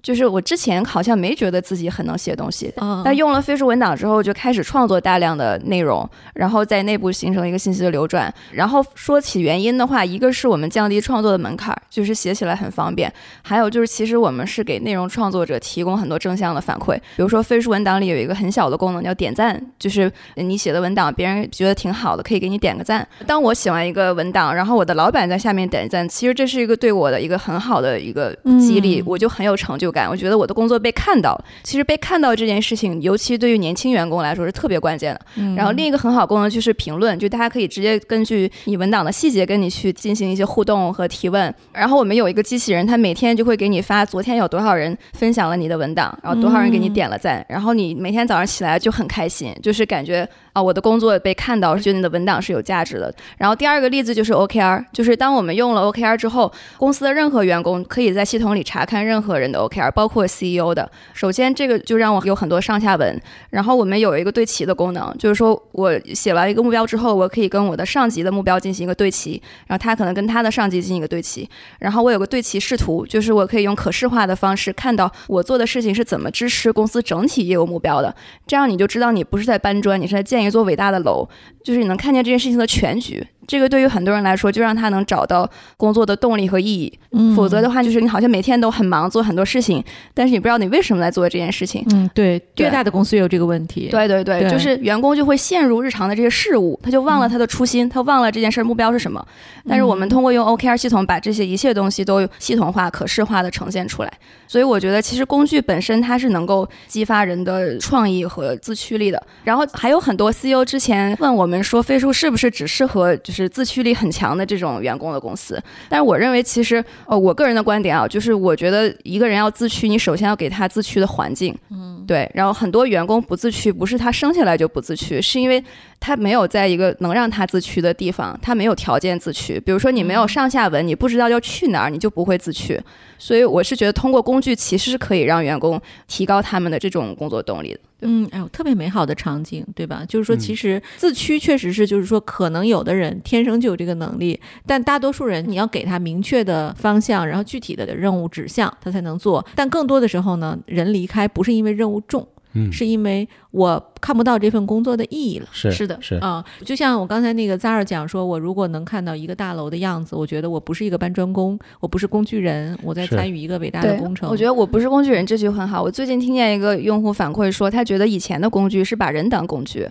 就是我之前好像没觉得自己很能写东西，嗯但用了飞书文档之后，就开始创作大量的内容，然后在内部形成一个信息的流转。然后说起原因的话，一个是我们降低创作的门槛，就是写起来很方便；还有就是，其实我们是给内容创作者提供很多正向的反馈。比如说，飞书文档里有一个很小的功能叫点赞，就是你写的文档，别人觉得挺好的，可以给你点个赞。当我写完一个文档，然后我的老板在下面点赞，其实这是一个对我的一个很好的一个激励，嗯我就很有成就感。我觉得我的工作被看到了。其实被看到这件事情，尤其对于年轻员工来说是特别关键的。然后另一个很好功能就是评论，就大家可以直接根据你文档的细节跟你去进行一些互动和提问。然后我们有一个机器人，它每天就会给你发昨天有多少人分享了你的文档，然后多少人给你点了赞，然后你每天早上起来就很开心，就是感觉啊我的工作被看到，觉得你的文档是有价值的。然后第二个例子就是 OKR，就是当我们用了 OKR 之后，公司的任何员工可以在系统里查看任何人的 OKR，包括 CEO 的。首先，这个就让我有很多上下文。然后我们有一个对齐的功能，就是说我写完一个目标之后，我可以跟我的上级的目标进行一个对齐，然后他可能跟他的上级进行一个对齐。然后我有个对齐视图，就是我可以用可视化的方式看到我做的事情是怎么支持公司整体业务目标的。这样你就知道你不是在搬砖，你是在建一座伟大的楼，就是你能看见这件事情的全局。这个对于很多人来说，就让他能找到工作的动力和意义。否则的话，就是你好像每天都很忙，做很多事情，但是你不知道你为什么在做这件事情。嗯，对，对越大的公司也有这个问题。对对对，对就是员工就会陷入日常的这些事物，他就忘了他的初心，他忘了这件事儿目标是什么。但是我们通过用 OKR 系统把这些一切东西都系统化、可视化的呈现出来，所以我觉得其实工具本身它是能够激发人的创意和自驱力的。然后还有很多 CEO 之前问我们说，飞书是不是只适合就是自驱力很强的这种员工的公司？但是我认为其实呃，我个人的观点啊，就是我觉得一个人要自驱，你首先要给他自驱的环境。嗯，对。然后很多员工不自驱，不是他生下来就不自驱，是因为他没有在一个能让他自驱的地方，他没有条件自驱。比如说你没有上下文，你不知道要去哪儿，你就不会自驱。所以我是觉得通过工具其实是可以让员工提高他们的这种工作动力的。嗯，哎呦，特别美好的场景，对吧？就是说，其实自驱确实是，就是说，可能有的人天生就有这个能力，但大多数人你要给他明确的方向，然后具体的任务指向，他才能做。但更多的时候呢，人离开不是因为任务重，嗯是因为我看不到这份工作的意义了。是是的是啊、就像我刚才那个 Zara 讲说，我如果能看到一个大楼的样子，我觉得我不是一个搬砖工，我不是工具人，我在参与一个伟大的工程。我觉得我不是工具人这句很好。我最近听见一个用户反馈说，他觉得以前的工具是把人当工具，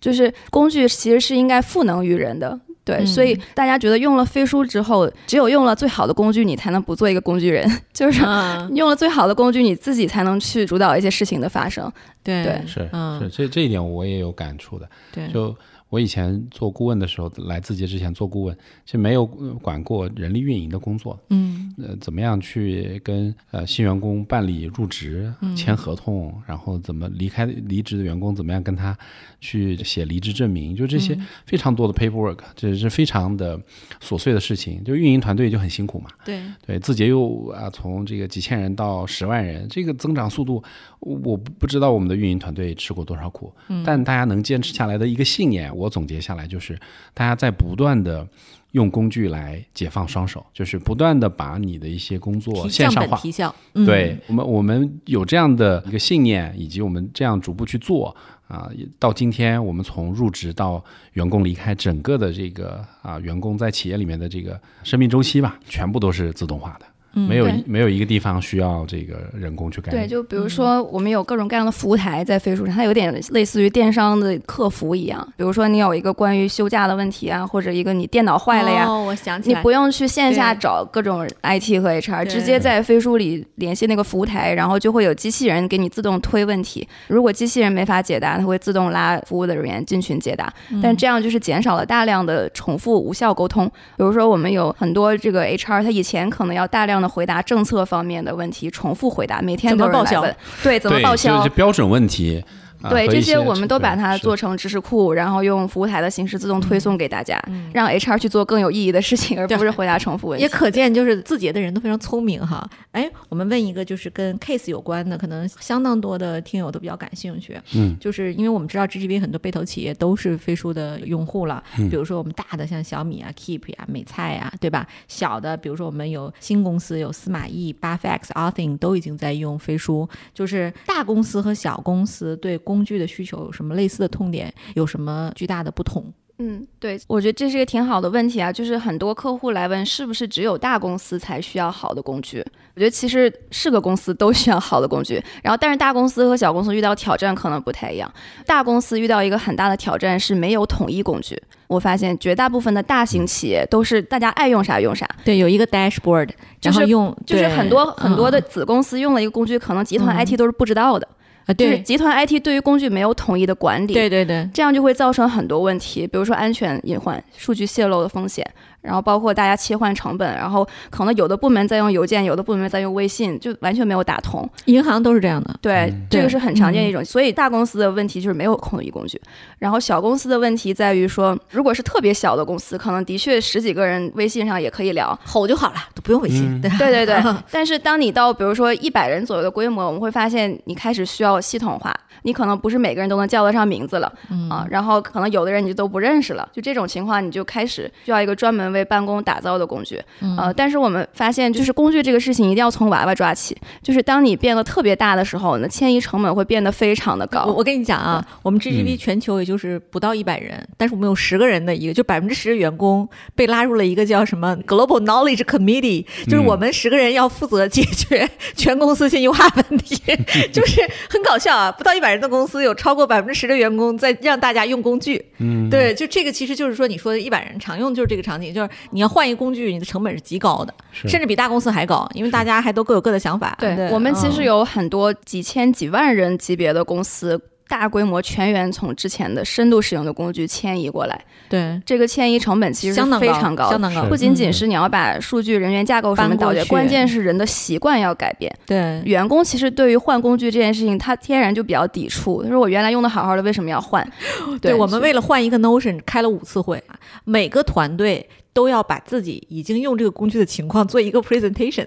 就是工具其实是应该赋能于人的。对，嗯所以大家觉得用了飞书之后，只有用了最好的工具，你才能不做一个工具人，<laughs> 就是。啊，用了最好的工具，你自己才能去主导一些事情的发生。对对是嗯是，这这一点我也有感触的。对，就我以前做顾问的时候，来字节之前做顾问，其实没有呃管过人力运营的工作。嗯呃，怎么样去跟呃新员工办理入职、嗯签合同，然后怎么离开离职的员工，怎么样跟他去写离职证明，就这些嗯非常多的 paperwork，这是非常的琐碎的事情。就运营团队就很辛苦嘛。对，对，字节又啊从这个几千人到十万人，这个增长速度，我我不不知道我们的运营团队吃过多少苦，但大家能坚持下来的一个信念，我总结下来就是，大家在不断的用工具来解放双手，就是不断的把你的一些工作线上化。提效。嗯对我们，我们有这样的一个信念，以及我们这样逐步去做啊，也到今天，我们从入职到员工离开，整个的这个啊，员工在企业里面的这个生命周期吧，全部都是自动化的。没有一没有一个地方需要这个人工去干。对，就比如说我们有各种各样的服务台在飞书上，它有点类似于电商的客服一样。比如说你有一个关于休假的问题啊，或者一个你电脑坏了呀，哦，我想起来，你不用去线下找各种 IT 和 HR，直接在飞书里联系那个服务台，然后就会有机器人给你自动推问题。如果机器人没法解答，它会自动拉服务的人员进群解答。嗯但这样就是减少了大量的重复无效沟通。比如说，我们有很多这个 HR，他以前可能要大量的回答政策方面的问题，重复回答，每天都有人来问，对，怎么报销就是？标准问题。啊对，这些我们都把它做成知识库，然后用服务台的形式自动推送给大家，让 HR 去做更有意义的事情，而不是回答重复问题。也可见，就是字节的人都非常聪明哈。哎，我们问一个就是跟 case 有关的，可能相当多的听友都比较感兴趣。嗯，就是因为我们知道 GGV 很多被投企业都是飞书的用户了，嗯比如说我们大的像小米啊、Keep 呀、美菜呀，对吧？小的，比如说我们有新公司，有司马懿、BuffX、Authing 都已经在用飞书。就是大公司和小公司对工具的需求有什么类似的痛点，有什么巨大的不同？嗯，对，我觉得这是一个挺好的问题啊，就是很多客户来问，是不是只有大公司才需要好的工具？我觉得其实是个公司都需要好的工具，然后但是大公司和小公司遇到挑战可能不太一样。大公司遇到一个很大的挑战是没有统一工具。我发现绝大部分的大型企业都是大家爱用啥用啥，对，有一个 dashboard，就是然后用就是对很多很多的嗯子公司用了一个工具，可能集团嗯 IT 都是不知道的，啊，就是对。集团 IT 对于工具没有统一的管理，对对对，这样就会造成很多问题，比如说安全隐患、数据泄露的风险，然后包括大家切换成本，然后可能有的部门在用邮件，有的部门在用微信，就完全没有打通。银行都是这样的。对，这个是很常见的一种。所以大公司的问题就是没有统一工具，然后小公司的问题在于说，如果是特别小的公司，可能的确十几个人微信上也可以聊，吼就好了，都不用微信，对？对对对，<laughs> 但是当你到比如说一百人左右的规模，我们会发现你开始需要系统化，你可能不是每个人都能叫得上名字了、啊，然后可能有的人你就都不认识了，就这种情况，你就开始需要一个专门为办公打造的工具。呃，但是我们发现，就是工具这个事情一定要从娃娃抓起，就是当你变得特别大的时候，呢迁移成本会变得非常的高。我我跟你讲啊，我们 GGV 全球也就是不到一百人，但是我们有十个人的一个，就百分之十的员工被拉入了一个叫什么 Global Knowledge Committee，就是我们十个人要负责解决 <laughs> 全公司信息化问题，<laughs> 就是很搞笑啊！不到一百人的公司，有超过百分之十的员工在让大家用工具。嗯，对，就这个其实就是说，你说一百人常用就是这个场景，就是你要换一个工具，你的成本是极高的，甚至比大公司还高，因为大家还都各有各的想法。对我们其实嗯有很多几千几万人级别的公司。大规模全员从之前的深度使用的工具迁移过来，对这个迁移成本其实相当非常高，相当高，不仅仅嗯是你要把数据、人员架构什么导进，搬过去关键是人的习惯要改变。对员工其实对于换工具这件事情，他天然就比较抵触。他说：“我原来用的好好的，为什么要换？” <laughs> 对，我们为了换一个 Notion 开了五次会，每个团队都要把自己已经用这个工具的情况做一个 presentation。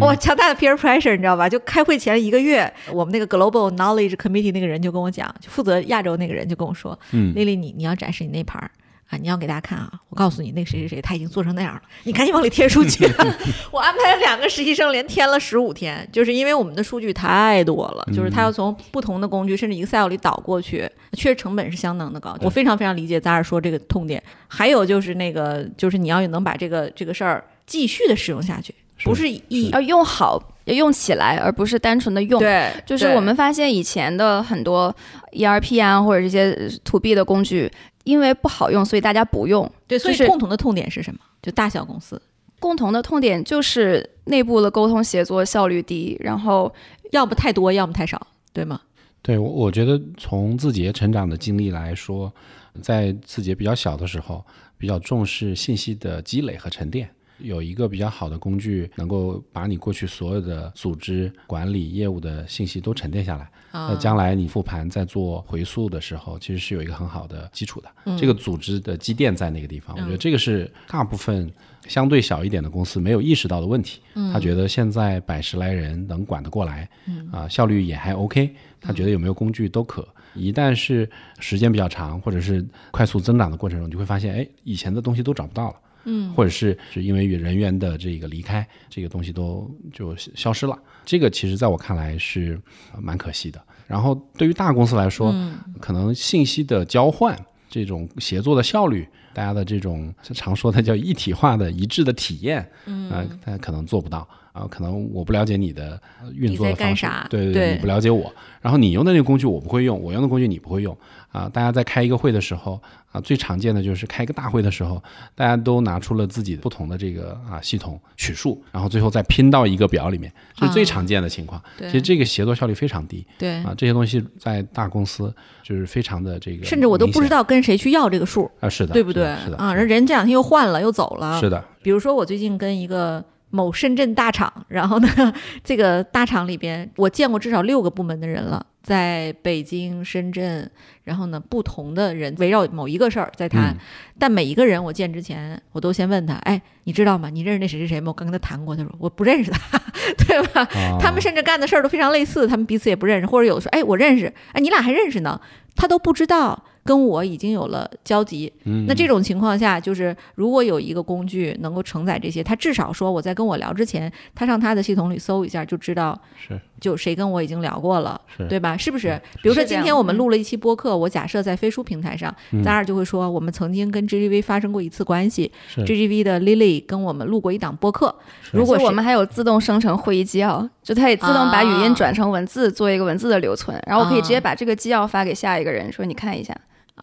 哇，强大的 peer pressure，你知道吧？就开会前一个月，我们那个 Global Knowledge Committee 那个人就跟我讲，就负责亚洲那个人就跟我说：“嗯丽丽，你你要展示你那盘儿。”啊，你要给大家看啊！我告诉你，那个谁谁谁他已经做成那样了，你赶紧往里贴数据。<laughs> 我安排了两个实习生，连填了十五天，就是因为我们的数据太多了，就是他要从不同的工具甚至 Excel 里导过去，确实成本是相当的高。我非常非常理解咱俩说这个痛点。还有就是那个，就是你要能把这个这个事儿继续的使用下去，不是一要用好，要用起来，而不是单纯的用。对，就是我们发现以前的很多 ERP 啊，或者这些 to B 的工具，因为不好用，所以大家不用。对，所以共同的痛点是什么？就大小公司，共同的痛点就是内部的沟通协作效率低，然后要么太多，要么太少，对吗？对，我我觉得从字节成长的经历来说，在字节比较小的时候，比较重视信息的积累和沉淀。有一个比较好的工具，能够把你过去所有的组织管理业务的信息都沉淀下来。啊那将来你复盘在做回溯的时候，其实是有一个很好的基础的。这个组织的积淀在那个地方，我觉得这个是大部分相对小一点的公司没有意识到的问题。他觉得现在百十来人能管得过来，啊、效率也还 OK。他觉得有没有工具都可。一旦是时间比较长，或者是快速增长的过程中，你就会发现，哎，以前的东西都找不到了。嗯，或者是是因为人员的这个离开，这个东西都就消失了。这个其实在我看来是呃蛮可惜的。然后对于大公司来说，可能信息的交换、这种协作的效率，大家的这种常说的叫一体化的一致的体验，嗯、呃，大家可能做不到。啊，可能我不了解你的呃运作的方式。对，对对。你不了解我，然后你用的那个工具我不会用，我用的工具你不会用啊。大家在开一个会的时候啊，最常见的就是开一个大会的时候，大家都拿出了自己不同的这个啊系统取数，然后最后再拼到一个表里面，这是最啊常见的情况。对其实这个协作效率非常低对，啊，这些东西在大公司就是非常的这个，甚至我都不知道跟谁去要这个数，啊，是的，对不对啊？人人这两天又换了，又走了。是的，比如说我最近跟一个某深圳大厂，然后呢，<laughs> 这个大厂里边我见过至少六个部门的人了，在北京、深圳，然后呢，不同的人围绕某一个事儿在谈，嗯但每一个人我见之前，我都先问他，哎，你知道吗？你认识那谁谁谁吗？我刚跟他谈过，他说我不认识他，<laughs> 对吧？啊他们甚至干的事儿都非常类似，他们彼此也不认识，或者有的说，哎，我认识，哎，你俩还认识呢，他都不知道跟我已经有了交集。嗯那这种情况下，就是如果有一个工具能够承载这些，他至少说我在跟我聊之前，他上他的系统里搜一下，就知道是就谁跟我已经聊过了，对吧？是不是？比如说今天我们嗯录了一期播客，我假设在飞书平台上，嗯咱俩就会说我们曾经跟 GGV 发生过一次关系，GGV 的 Lily 跟我们录过一档播客。如果我们还有自动生成会议纪要，就它也自动把语啊音转成文字，做一个文字的留存，然后我可以直接啊把这个纪要发给下一个人，说你看一下。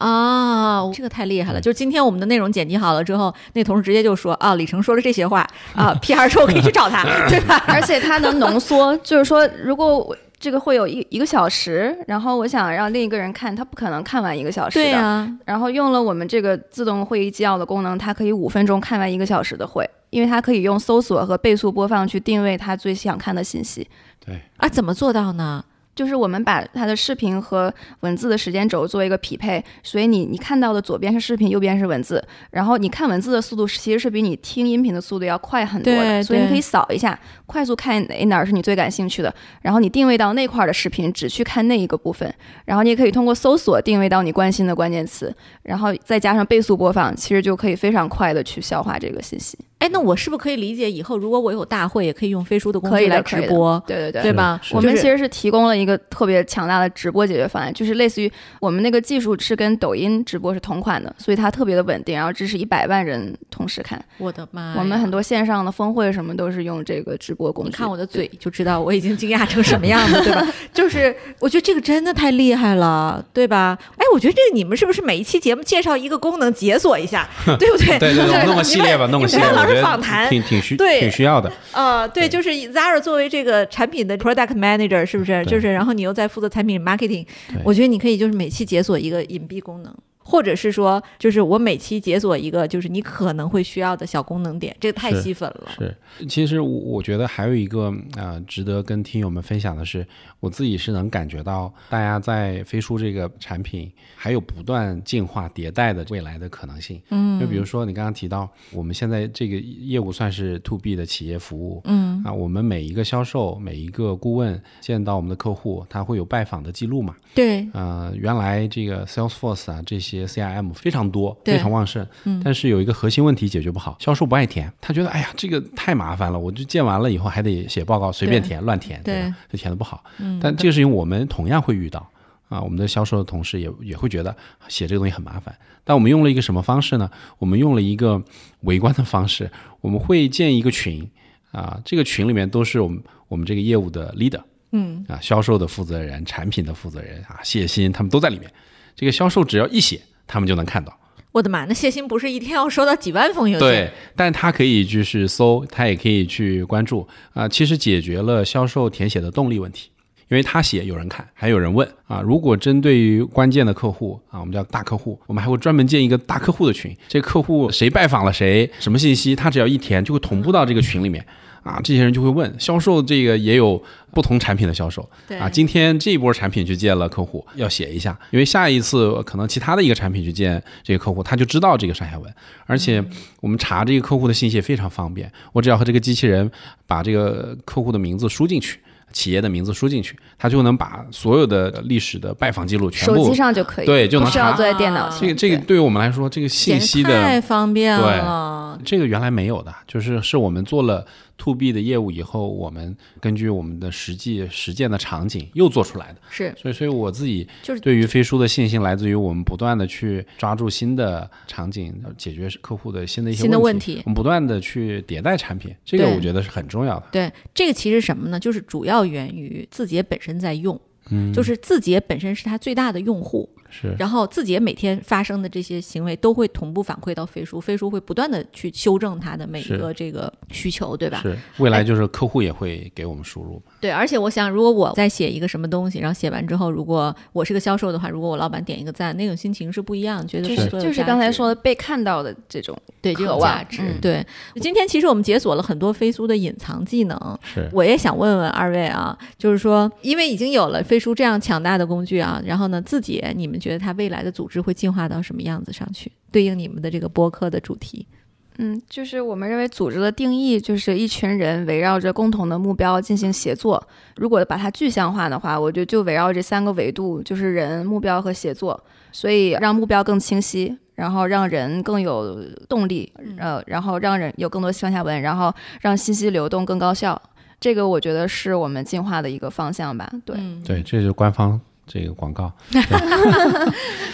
啊，这个太厉害了！就是今天我们的内容剪辑好了之后，那同事直接就说啊，李成说了这些话啊，PR 说我可以去找他，<laughs> 对吧？<laughs> 而且他能浓缩，就是说，如果我这个会有一一个小时，然后我想让另一个人看，他不可能看完一个小时的。对呀、然后用了我们这个自动会议纪要的功能，它可以五分钟看完一个小时的会，因为它可以用搜索和倍速播放去定位他最想看的信息。对，啊，怎么做到呢？就是我们把它的视频和文字的时间轴做一个匹配，所以你你看到的左边是视频，右边是文字，然后你看文字的速度其实是比你听音频的速度要快很多的，所以你可以扫一下，快速看哪哪儿是你最感兴趣的，然后你定位到那块儿的视频，只去看那一个部分，然后你也可以通过搜索定位到你关心的关键词，然后再加上倍速播放，其实就可以非常快的去消化这个信息。哎，那我是不是可以理解以后如果我有大会，也可以用飞书的工可以的具来直播，对对对对吧？我们其实是提供了一个特别强大的直播解决方案，就是类似于我们那个技术是跟抖音直播是同款的，所以它特别的稳定，然后支持一百万人同时看。我的妈！我们很多线上的峰会什么都是用这个直播工具。你看我的嘴就知道我已经惊讶成什么样子，对吧？<laughs> 就是我觉得这个真的太厉害了，对吧？哎，我觉得这个你们是不是每一期节目介绍一个功能，解锁一下，<laughs> 对不对？对对对，弄个系列吧，<laughs> 弄个系列，你们老访谈，挺挺需对挺需要的。呃，对，就是 Zara 作为这个产品的 product manager，是不是？就是，然后你又在负责产品 marketing，我觉得你可以就是每期解锁一个隐蔽功能。或者是说，就是我每期解锁一个，就是你可能会需要的小功能点，这个太是细分了。是，其实我我觉得还有一个啊、呃值得跟听友们分享的是，我自己是能感觉到大家在飞书这个产品还有不断进化迭代的未来的可能性。嗯，就比如说你刚刚提到，我们现在这个业务算是 to B 的企业服务。嗯啊，我们每一个销售、每一个顾问见到我们的客户，他会有拜访的记录嘛？对，呃，原来这个 Salesforce 啊，这些 CRM 非常多，非常旺盛，嗯但是有一个核心问题解决不好，销售不爱填，他觉得哎呀，这个太麻烦了，我就建完了以后还得写报告，随便填乱填，对吧？就填的不好。嗯，但这个事情我们同样会遇到啊，我们的销售的同事也也会觉得写这个东西很麻烦。但我们用了一个什么方式呢？我们用了一个围观的方式，我们会建一个群啊，这个群里面都是我们我们这个业务的 leader。嗯啊，销售的负责人、产品的负责人啊，谢鑫他们都在里面。这个销售只要一写，他们就能看到。我的妈，那谢鑫不是一天要收到几万封邮件？对，但他可以就是搜，他也可以去关注啊、其实解决了销售填写的动力问题，因为他写有人看，还有人问啊。如果针对于关键的客户啊，我们叫大客户，我们还会专门建一个大客户的群。这客户谁拜访了谁，什么信息，他只要一填就会同步到这个群里面。啊，这些人就会问，销售这个也有不同产品的销售对啊。今天这一波产品去见了客户，要写一下，因为下一次可能其他的一个产品去见这个客户，他就知道这个上下文。而且我们查这个客户的信息也非常方便，我只要和这个机器人把这个客户的名字输进去。企业的名字输进去，他就能把所有的历史的拜访记录全部手机上就可以，对就能查不需要坐在电脑前。这个这个对对于我们来说，这个信息的太方便了。这个原来没有的，就是是我们做了 to B 的业务以后，我们根据我们的实际实践的场景又做出来的。是，所以，所以我自己就是对于飞书的信心来自于我们不断的去抓住新的场景，解决客户的新的一些新的问问题我们不断的去迭代产品，这个我觉得是很重要的。对，这个其实什么呢？就是主要源于字节本身在用，嗯，就是字节本身是它最大的用户，是。然后自己每天发生的这些行为都会同步反馈到飞书，飞书会不断的去修正它的每一个这个需求，对吧？是，未来就是客户也会给我们输入嘛。对，而且我想，如果我在写一个什么东西，然后写完之后，如果我是个销售的话，如果我老板点一个赞，那种心情是不一样，觉得就是就是刚才说的被看到的这种对这渴望。种价值。嗯。对，今天其实我们解锁了很多飞书的隐藏技能，是。我也想问问二位啊，就是说，因为已经有了飞书这样强大的工具啊，然后呢，自己你们觉得它未来的组织会进化到什么样子上去，对应你们的这个播客的主题？嗯，就是我们认为组织的定义就是一群人围绕着共同的目标进行协作。如果把它具象化的话，我觉得就围绕这三个维度，就是人、目标和协作。所以让目标更清晰，然后让人更有动力，呃，然后让人有更多上下文，然后让信息流动更高效。这个我觉得是我们进化的一个方向吧。对，嗯对，这就是官方这个广告。<laughs>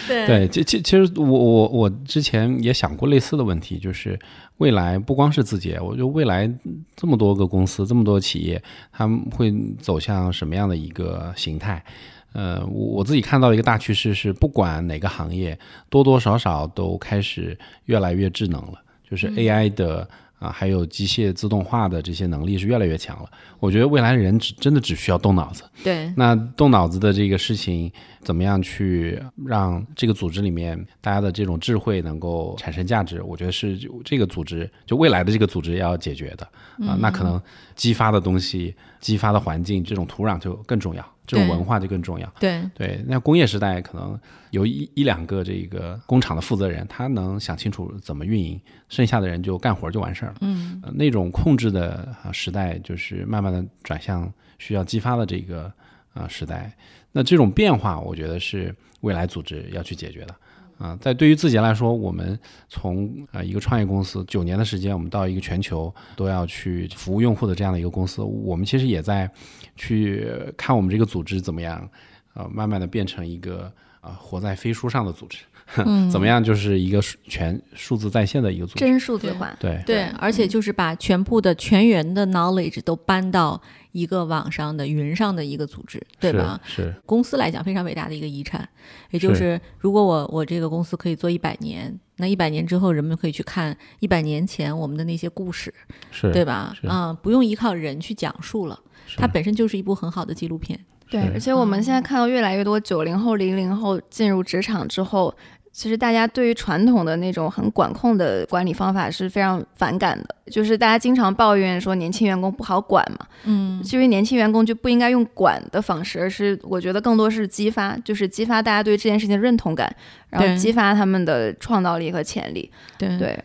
对对，其其其实我我我之前也想过类似的问题，就是未来不光是字节，我觉得未来这么多个公司、这么多企业，他们会走向什么样的一个形态？呃，我我自己看到一个大趋势是，不管哪个行业，多多少少都开始越来越智能了，就是 AI 的。啊，还有机械自动化的这些能力是越来越强了。我觉得未来人只真的只需要动脑子，对，那动脑子的这个事情，怎么样去让这个组织里面大家的这种智慧能够产生价值？我觉得是这个组织就未来的这个组织要解决的啊、那可能激发的东西、激发的环境，这种土壤就更重要，这种文化就更重要。对，对，那工业时代可能有一一两个这个工厂的负责人，他能想清楚怎么运营，剩下的人就干活就完事儿了。嗯，呃那种控制的啊时代，就是慢慢的转向需要激发的这个啊时代。那这种变化，我觉得是未来组织要去解决的。啊，在对于字节来说，我们从呃一个创业公司九年的时间，我们到一个全球都要去服务用户的这样的一个公司，我们其实也在去看我们这个组织怎么样，呃，慢慢的变成一个啊活在飞书上的组织，<laughs> 怎么样就是一个数全数字在线的一个组织。真数字化。对对，而且就是把全部的全员的 knowledge 都搬到一个网上的云上的一个组织，对吧？是是公司来讲非常伟大的一个遗产，也就是如果我我这个公司可以做一百年，那一百年之后人们可以去看一百年前我们的那些故事，是，对吧？是啊、不用依靠人去讲述了，它本身就是一部很好的纪录片。对，而且我们现在看到越来越多九零后、零零后进入职场之后，其实大家对于传统的那种很管控的管理方法是非常反感的。就是大家经常抱怨说年轻员工不好管嘛，嗯，其实年轻员工就不应该用管的方式，而是我觉得更多是激发，就是激发大家对这件事情的认同感，然后激发他们的创造力和潜力。对对，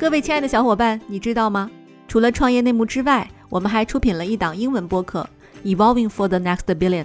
各位亲爱的小伙伴，你知道吗？除了创业内幕之外，我们还出品了一档英文播客《Evolving for the Next Billion》，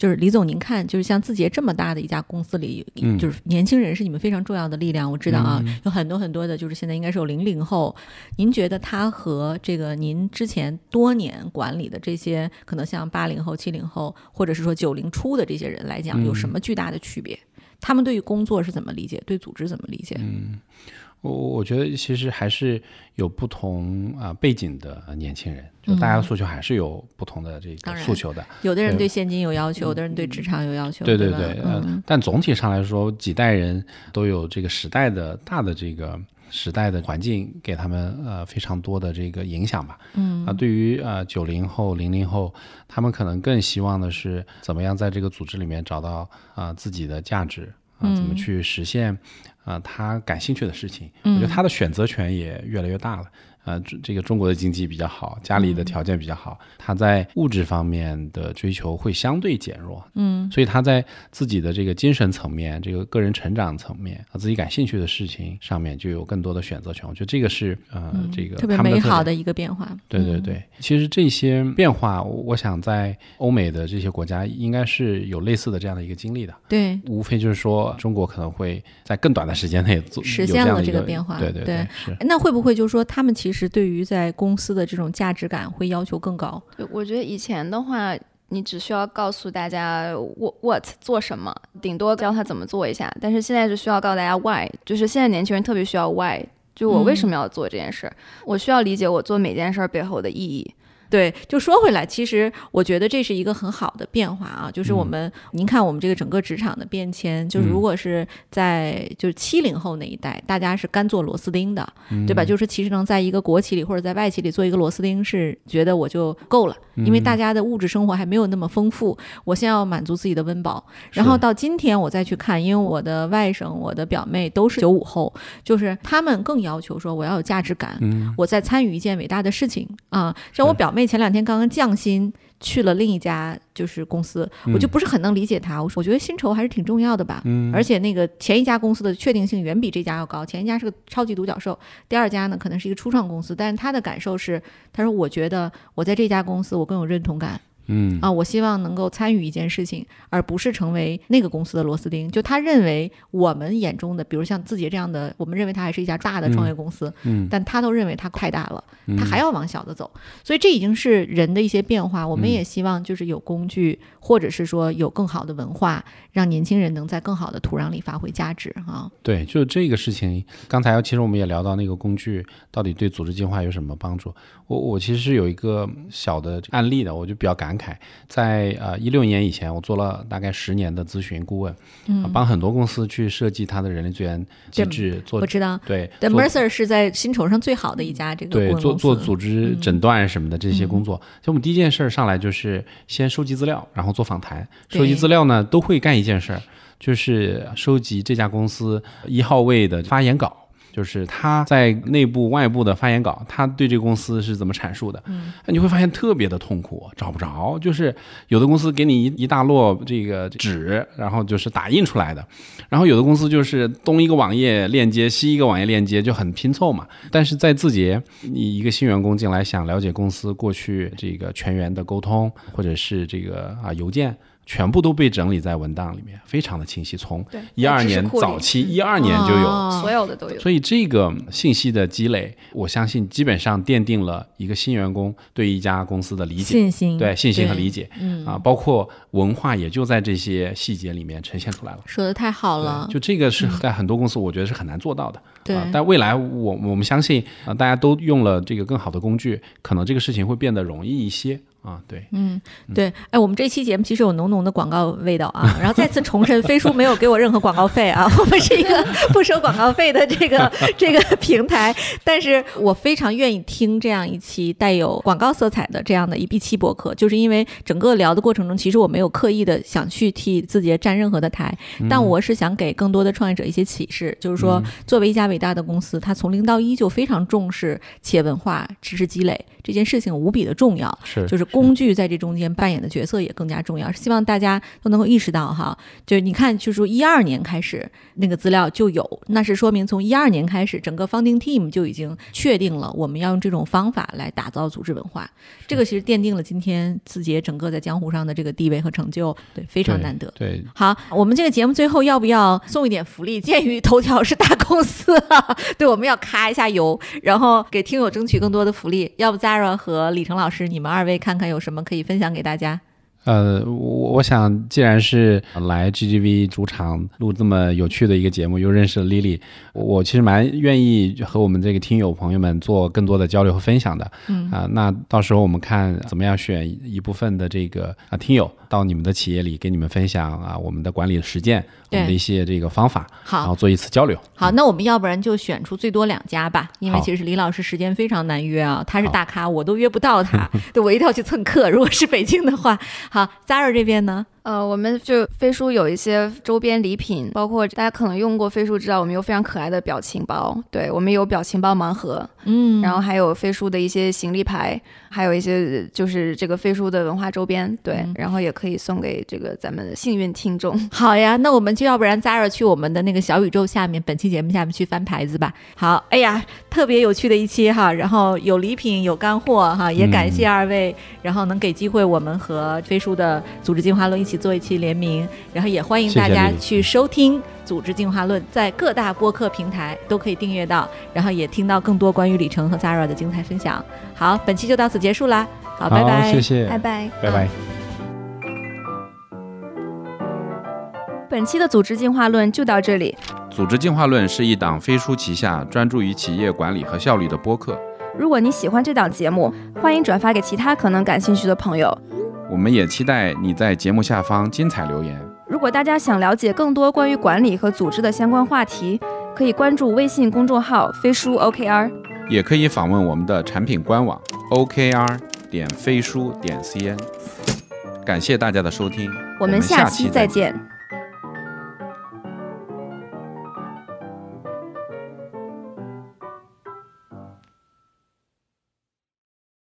就是李总，您看，就是像字节这么大的一家公司里，嗯就是年轻人是你们非常重要的力量。我知道啊，嗯有很多很多的，就是现在应该是有零零后。您觉得他和这个您之前多年管理的这些，可能像八零后、七零后，或者是说九零初的这些人来讲，嗯有什么巨大的区别？他们对于工作是怎么理解？对组织怎么理解？嗯我我觉得其实还是有不同啊、背景的年轻人，就大家的诉求还是有不同的这个诉求的。有的人对对现金有要求，有的人对职场有要求，对对吧对，呃嗯，但总体上来说，几代人都有这个时代的大的这个时代的环境给他们呃非常多的这个影响吧。嗯啊，对于呃九零后、零零后，他们可能更希望的是怎么样在这个组织里面找到啊、自己的价值啊、怎么嗯去实现啊、他感兴趣的事情。我觉得他的选择权也越来越大了。呃，这这个中国的经济比较好，家里的条件比较好，他在物质方面的追求会相对减弱，嗯，所以他在自己的这个精神层面、这个个人成长层面啊，自己感兴趣的事情上面就有更多的选择权。我觉得这个是呃，这个特别美好的一个变化。嗯，对对对，其实这些变化，我我想在欧美的这些国家应该是有类似的这样的一个经历的。对，无非就是说，中国可能会在更短的时间内做实现了这个变化对对对是。那会不会就是说，他们其实对于在公司的这种价值感会要求更高？对我觉得以前的话，你只需要告诉大家 what what 做什么，顶多教他怎么做一下。但是现在是需要告诉大家 why，就是现在年轻人特别需要 why，就我为什么要做这件事儿，我需要理解我做每件事儿背后的意义。对，就说回来，其实我觉得这是一个很好的变化啊，就是我们，您看我们这个整个职场的变迁，就是如果是在就是七零后那一代，大家是干做螺丝钉的，对吧？就是其实能在一个国企里或者在外企里做一个螺丝钉，是觉得我就够了，因为大家的物质生活还没有那么丰富，我先要满足自己的温饱。然后到今天我再去看，因为我的外甥、我的表妹都是九五后，就是他们更要求说我要有价值感，我在参与一件伟大的事情啊。像我表妹前两天刚刚降薪。去了另一家就是公司，我就不是很能理解她。我说，我觉得薪酬还是挺重要的吧。嗯而且那个前一家公司的确定性远比这家要高，前一家是个超级独角兽，第二家呢可能是一个初创公司。但是他的感受是，他说我觉得我在这家公司我更有认同感。嗯啊，我希望能够参与一件事情，而不是成为那个公司的螺丝钉。就他认为我们眼中的，比如像字节这样的，我们认为它还是一家大的创业公司，嗯但他都认为它太大了，他还要往小的走。所以这已经是人的一些变化。我们也希望就是有工具，或者是说有更好的文化，让年轻人能在更好的土壤里发挥价值啊。对，就这个事情，刚才其实我们也聊到那个工具到底对组织进化有什么帮助。我我其实是有一个小的案例的，我就比较感慨，在呃一六年以前，我做了大概十年的咨询顾问，嗯啊帮很多公司去设计它的人力资源机制，做我知道。对 The，Mercer 是在薪酬上最好的一家这个对，做做组织嗯诊断什么的这些工作，就我们第一件事儿上来就是先收集资料，然后做访谈。收集资料呢，都会干一件事儿，就是收集这家公司一号位的发言稿。就是他在内部、外部的发言稿，他对这个公司是怎么阐述的？嗯，你会发现特别的痛苦，找不着。就是有的公司给你一一大摞这个纸，然后就是打印出来的，然后有的公司就是东一个网页链接，西一个网页链接，就很拼凑嘛。但是在字节，你一个新员工进来想了解公司过去这个全员的沟通，或者是这个啊邮件。全部都被整理在文档里面，非常的清晰。从一二年早期，一二年就有，哦。所有的都有。所以这个信息的积累，我相信基本上奠定了一个新员工对一家公司的理解，信心，对信心和理解，嗯。啊，包括文化也就在这些细节里面呈现出来了。说的太好了，就这个是在很多公司我觉得是很难做到的。对。啊，但未来我我们相信啊，大家都用了这个更好的工具，可能这个事情会变得容易一些啊。对，嗯对，哎，我们这期节目其实有浓浓的广告味道啊。然后再次重申，飞书没有给我任何广告费啊，我们是一个不收广告费的这个这个平台。但是我非常愿意听这样一期带有广告色彩的这样的一一期博客，就是因为整个聊的过程中，其实我没有刻意的想去替字节站任何的台，但我是想给更多的创业者一些启示，就是说，作为一家伟大的公司，它从零到一就非常重视企业文化、知识积累这件事情无比的重要。是就是工具在这中间扮演的角色也更加重要。希望大家都能够意识到哈，就是你看，就是说一二年开始那个资料就有，那是说明从一二年开始，整个 founding team 就已经确定了我们要用这种方法来打造组织文化。这个其实奠定了今天字节整个在江湖上的这个地位和成就，对，非常难得。对，好，我们这个节目最后要不要送一点福利？鉴于头条是大公司啊，对，我们要咔一下油，然后给听友争取更多的福利。要不 Zara 和李成老师，你们二位看看看有什么可以分享给大家？呃，我我想，既然是来 GGV 主场录这么有趣的一个节目，又认识了 Lily，我我其实蛮愿意和我们这个听友朋友们做更多的交流和分享的。嗯啊、那到时候我们看怎么样选一部分的这个啊听友到你们的企业里给你们分享啊我们的管理实践，我们的一些这个方法，好然后。做一次交流。好，那我们要不然就选出最多两家吧，因为其实李老师时间非常难约啊，他是大咖，我都约不到他，<laughs> 对我一定要去蹭课。如果是北京的话，好啊，Zara 这边呢？呃，我们就飞书有一些周边礼品，包括大家可能用过飞书，知道我们有非常可爱的表情包，对我们有表情包盲盒，嗯然后还有飞书的一些行李牌，还有一些就是这个飞书的文化周边，对，嗯然后也可以送给这个咱们幸运听众。<laughs> 好呀，那我们就要不然 Zara 去我们的那个小宇宙下面，本期节目下面去翻牌子吧。好，哎呀，特别有趣的一期哈，然后有礼品有干货哈，也感谢二位，然后能给机会我们和飞书的组织进化论一起做一期联名，然后也欢迎大家去收听。组织进化论在各大播客平台都可以订阅到，然后也听到更多关于李晨和 Zara 的精彩分享。好，本期就到此结束啦，好，拜拜，谢谢，拜拜，拜拜。本期的组织进化论就到这里。组织进化论是一档飞书旗下专注于企业管理和效率的播客。如果你喜欢这档节目，欢迎转发给其他可能感兴趣的朋友。我们也期待你在节目下方精彩留言。如果大家想了解更多关于管理和组织的相关话题，可以关注微信公众号“飞书 OKR”。也可以访问我们的产品官网 OKR 点飞书点 CN。感谢大家的收听，我们下期期再见。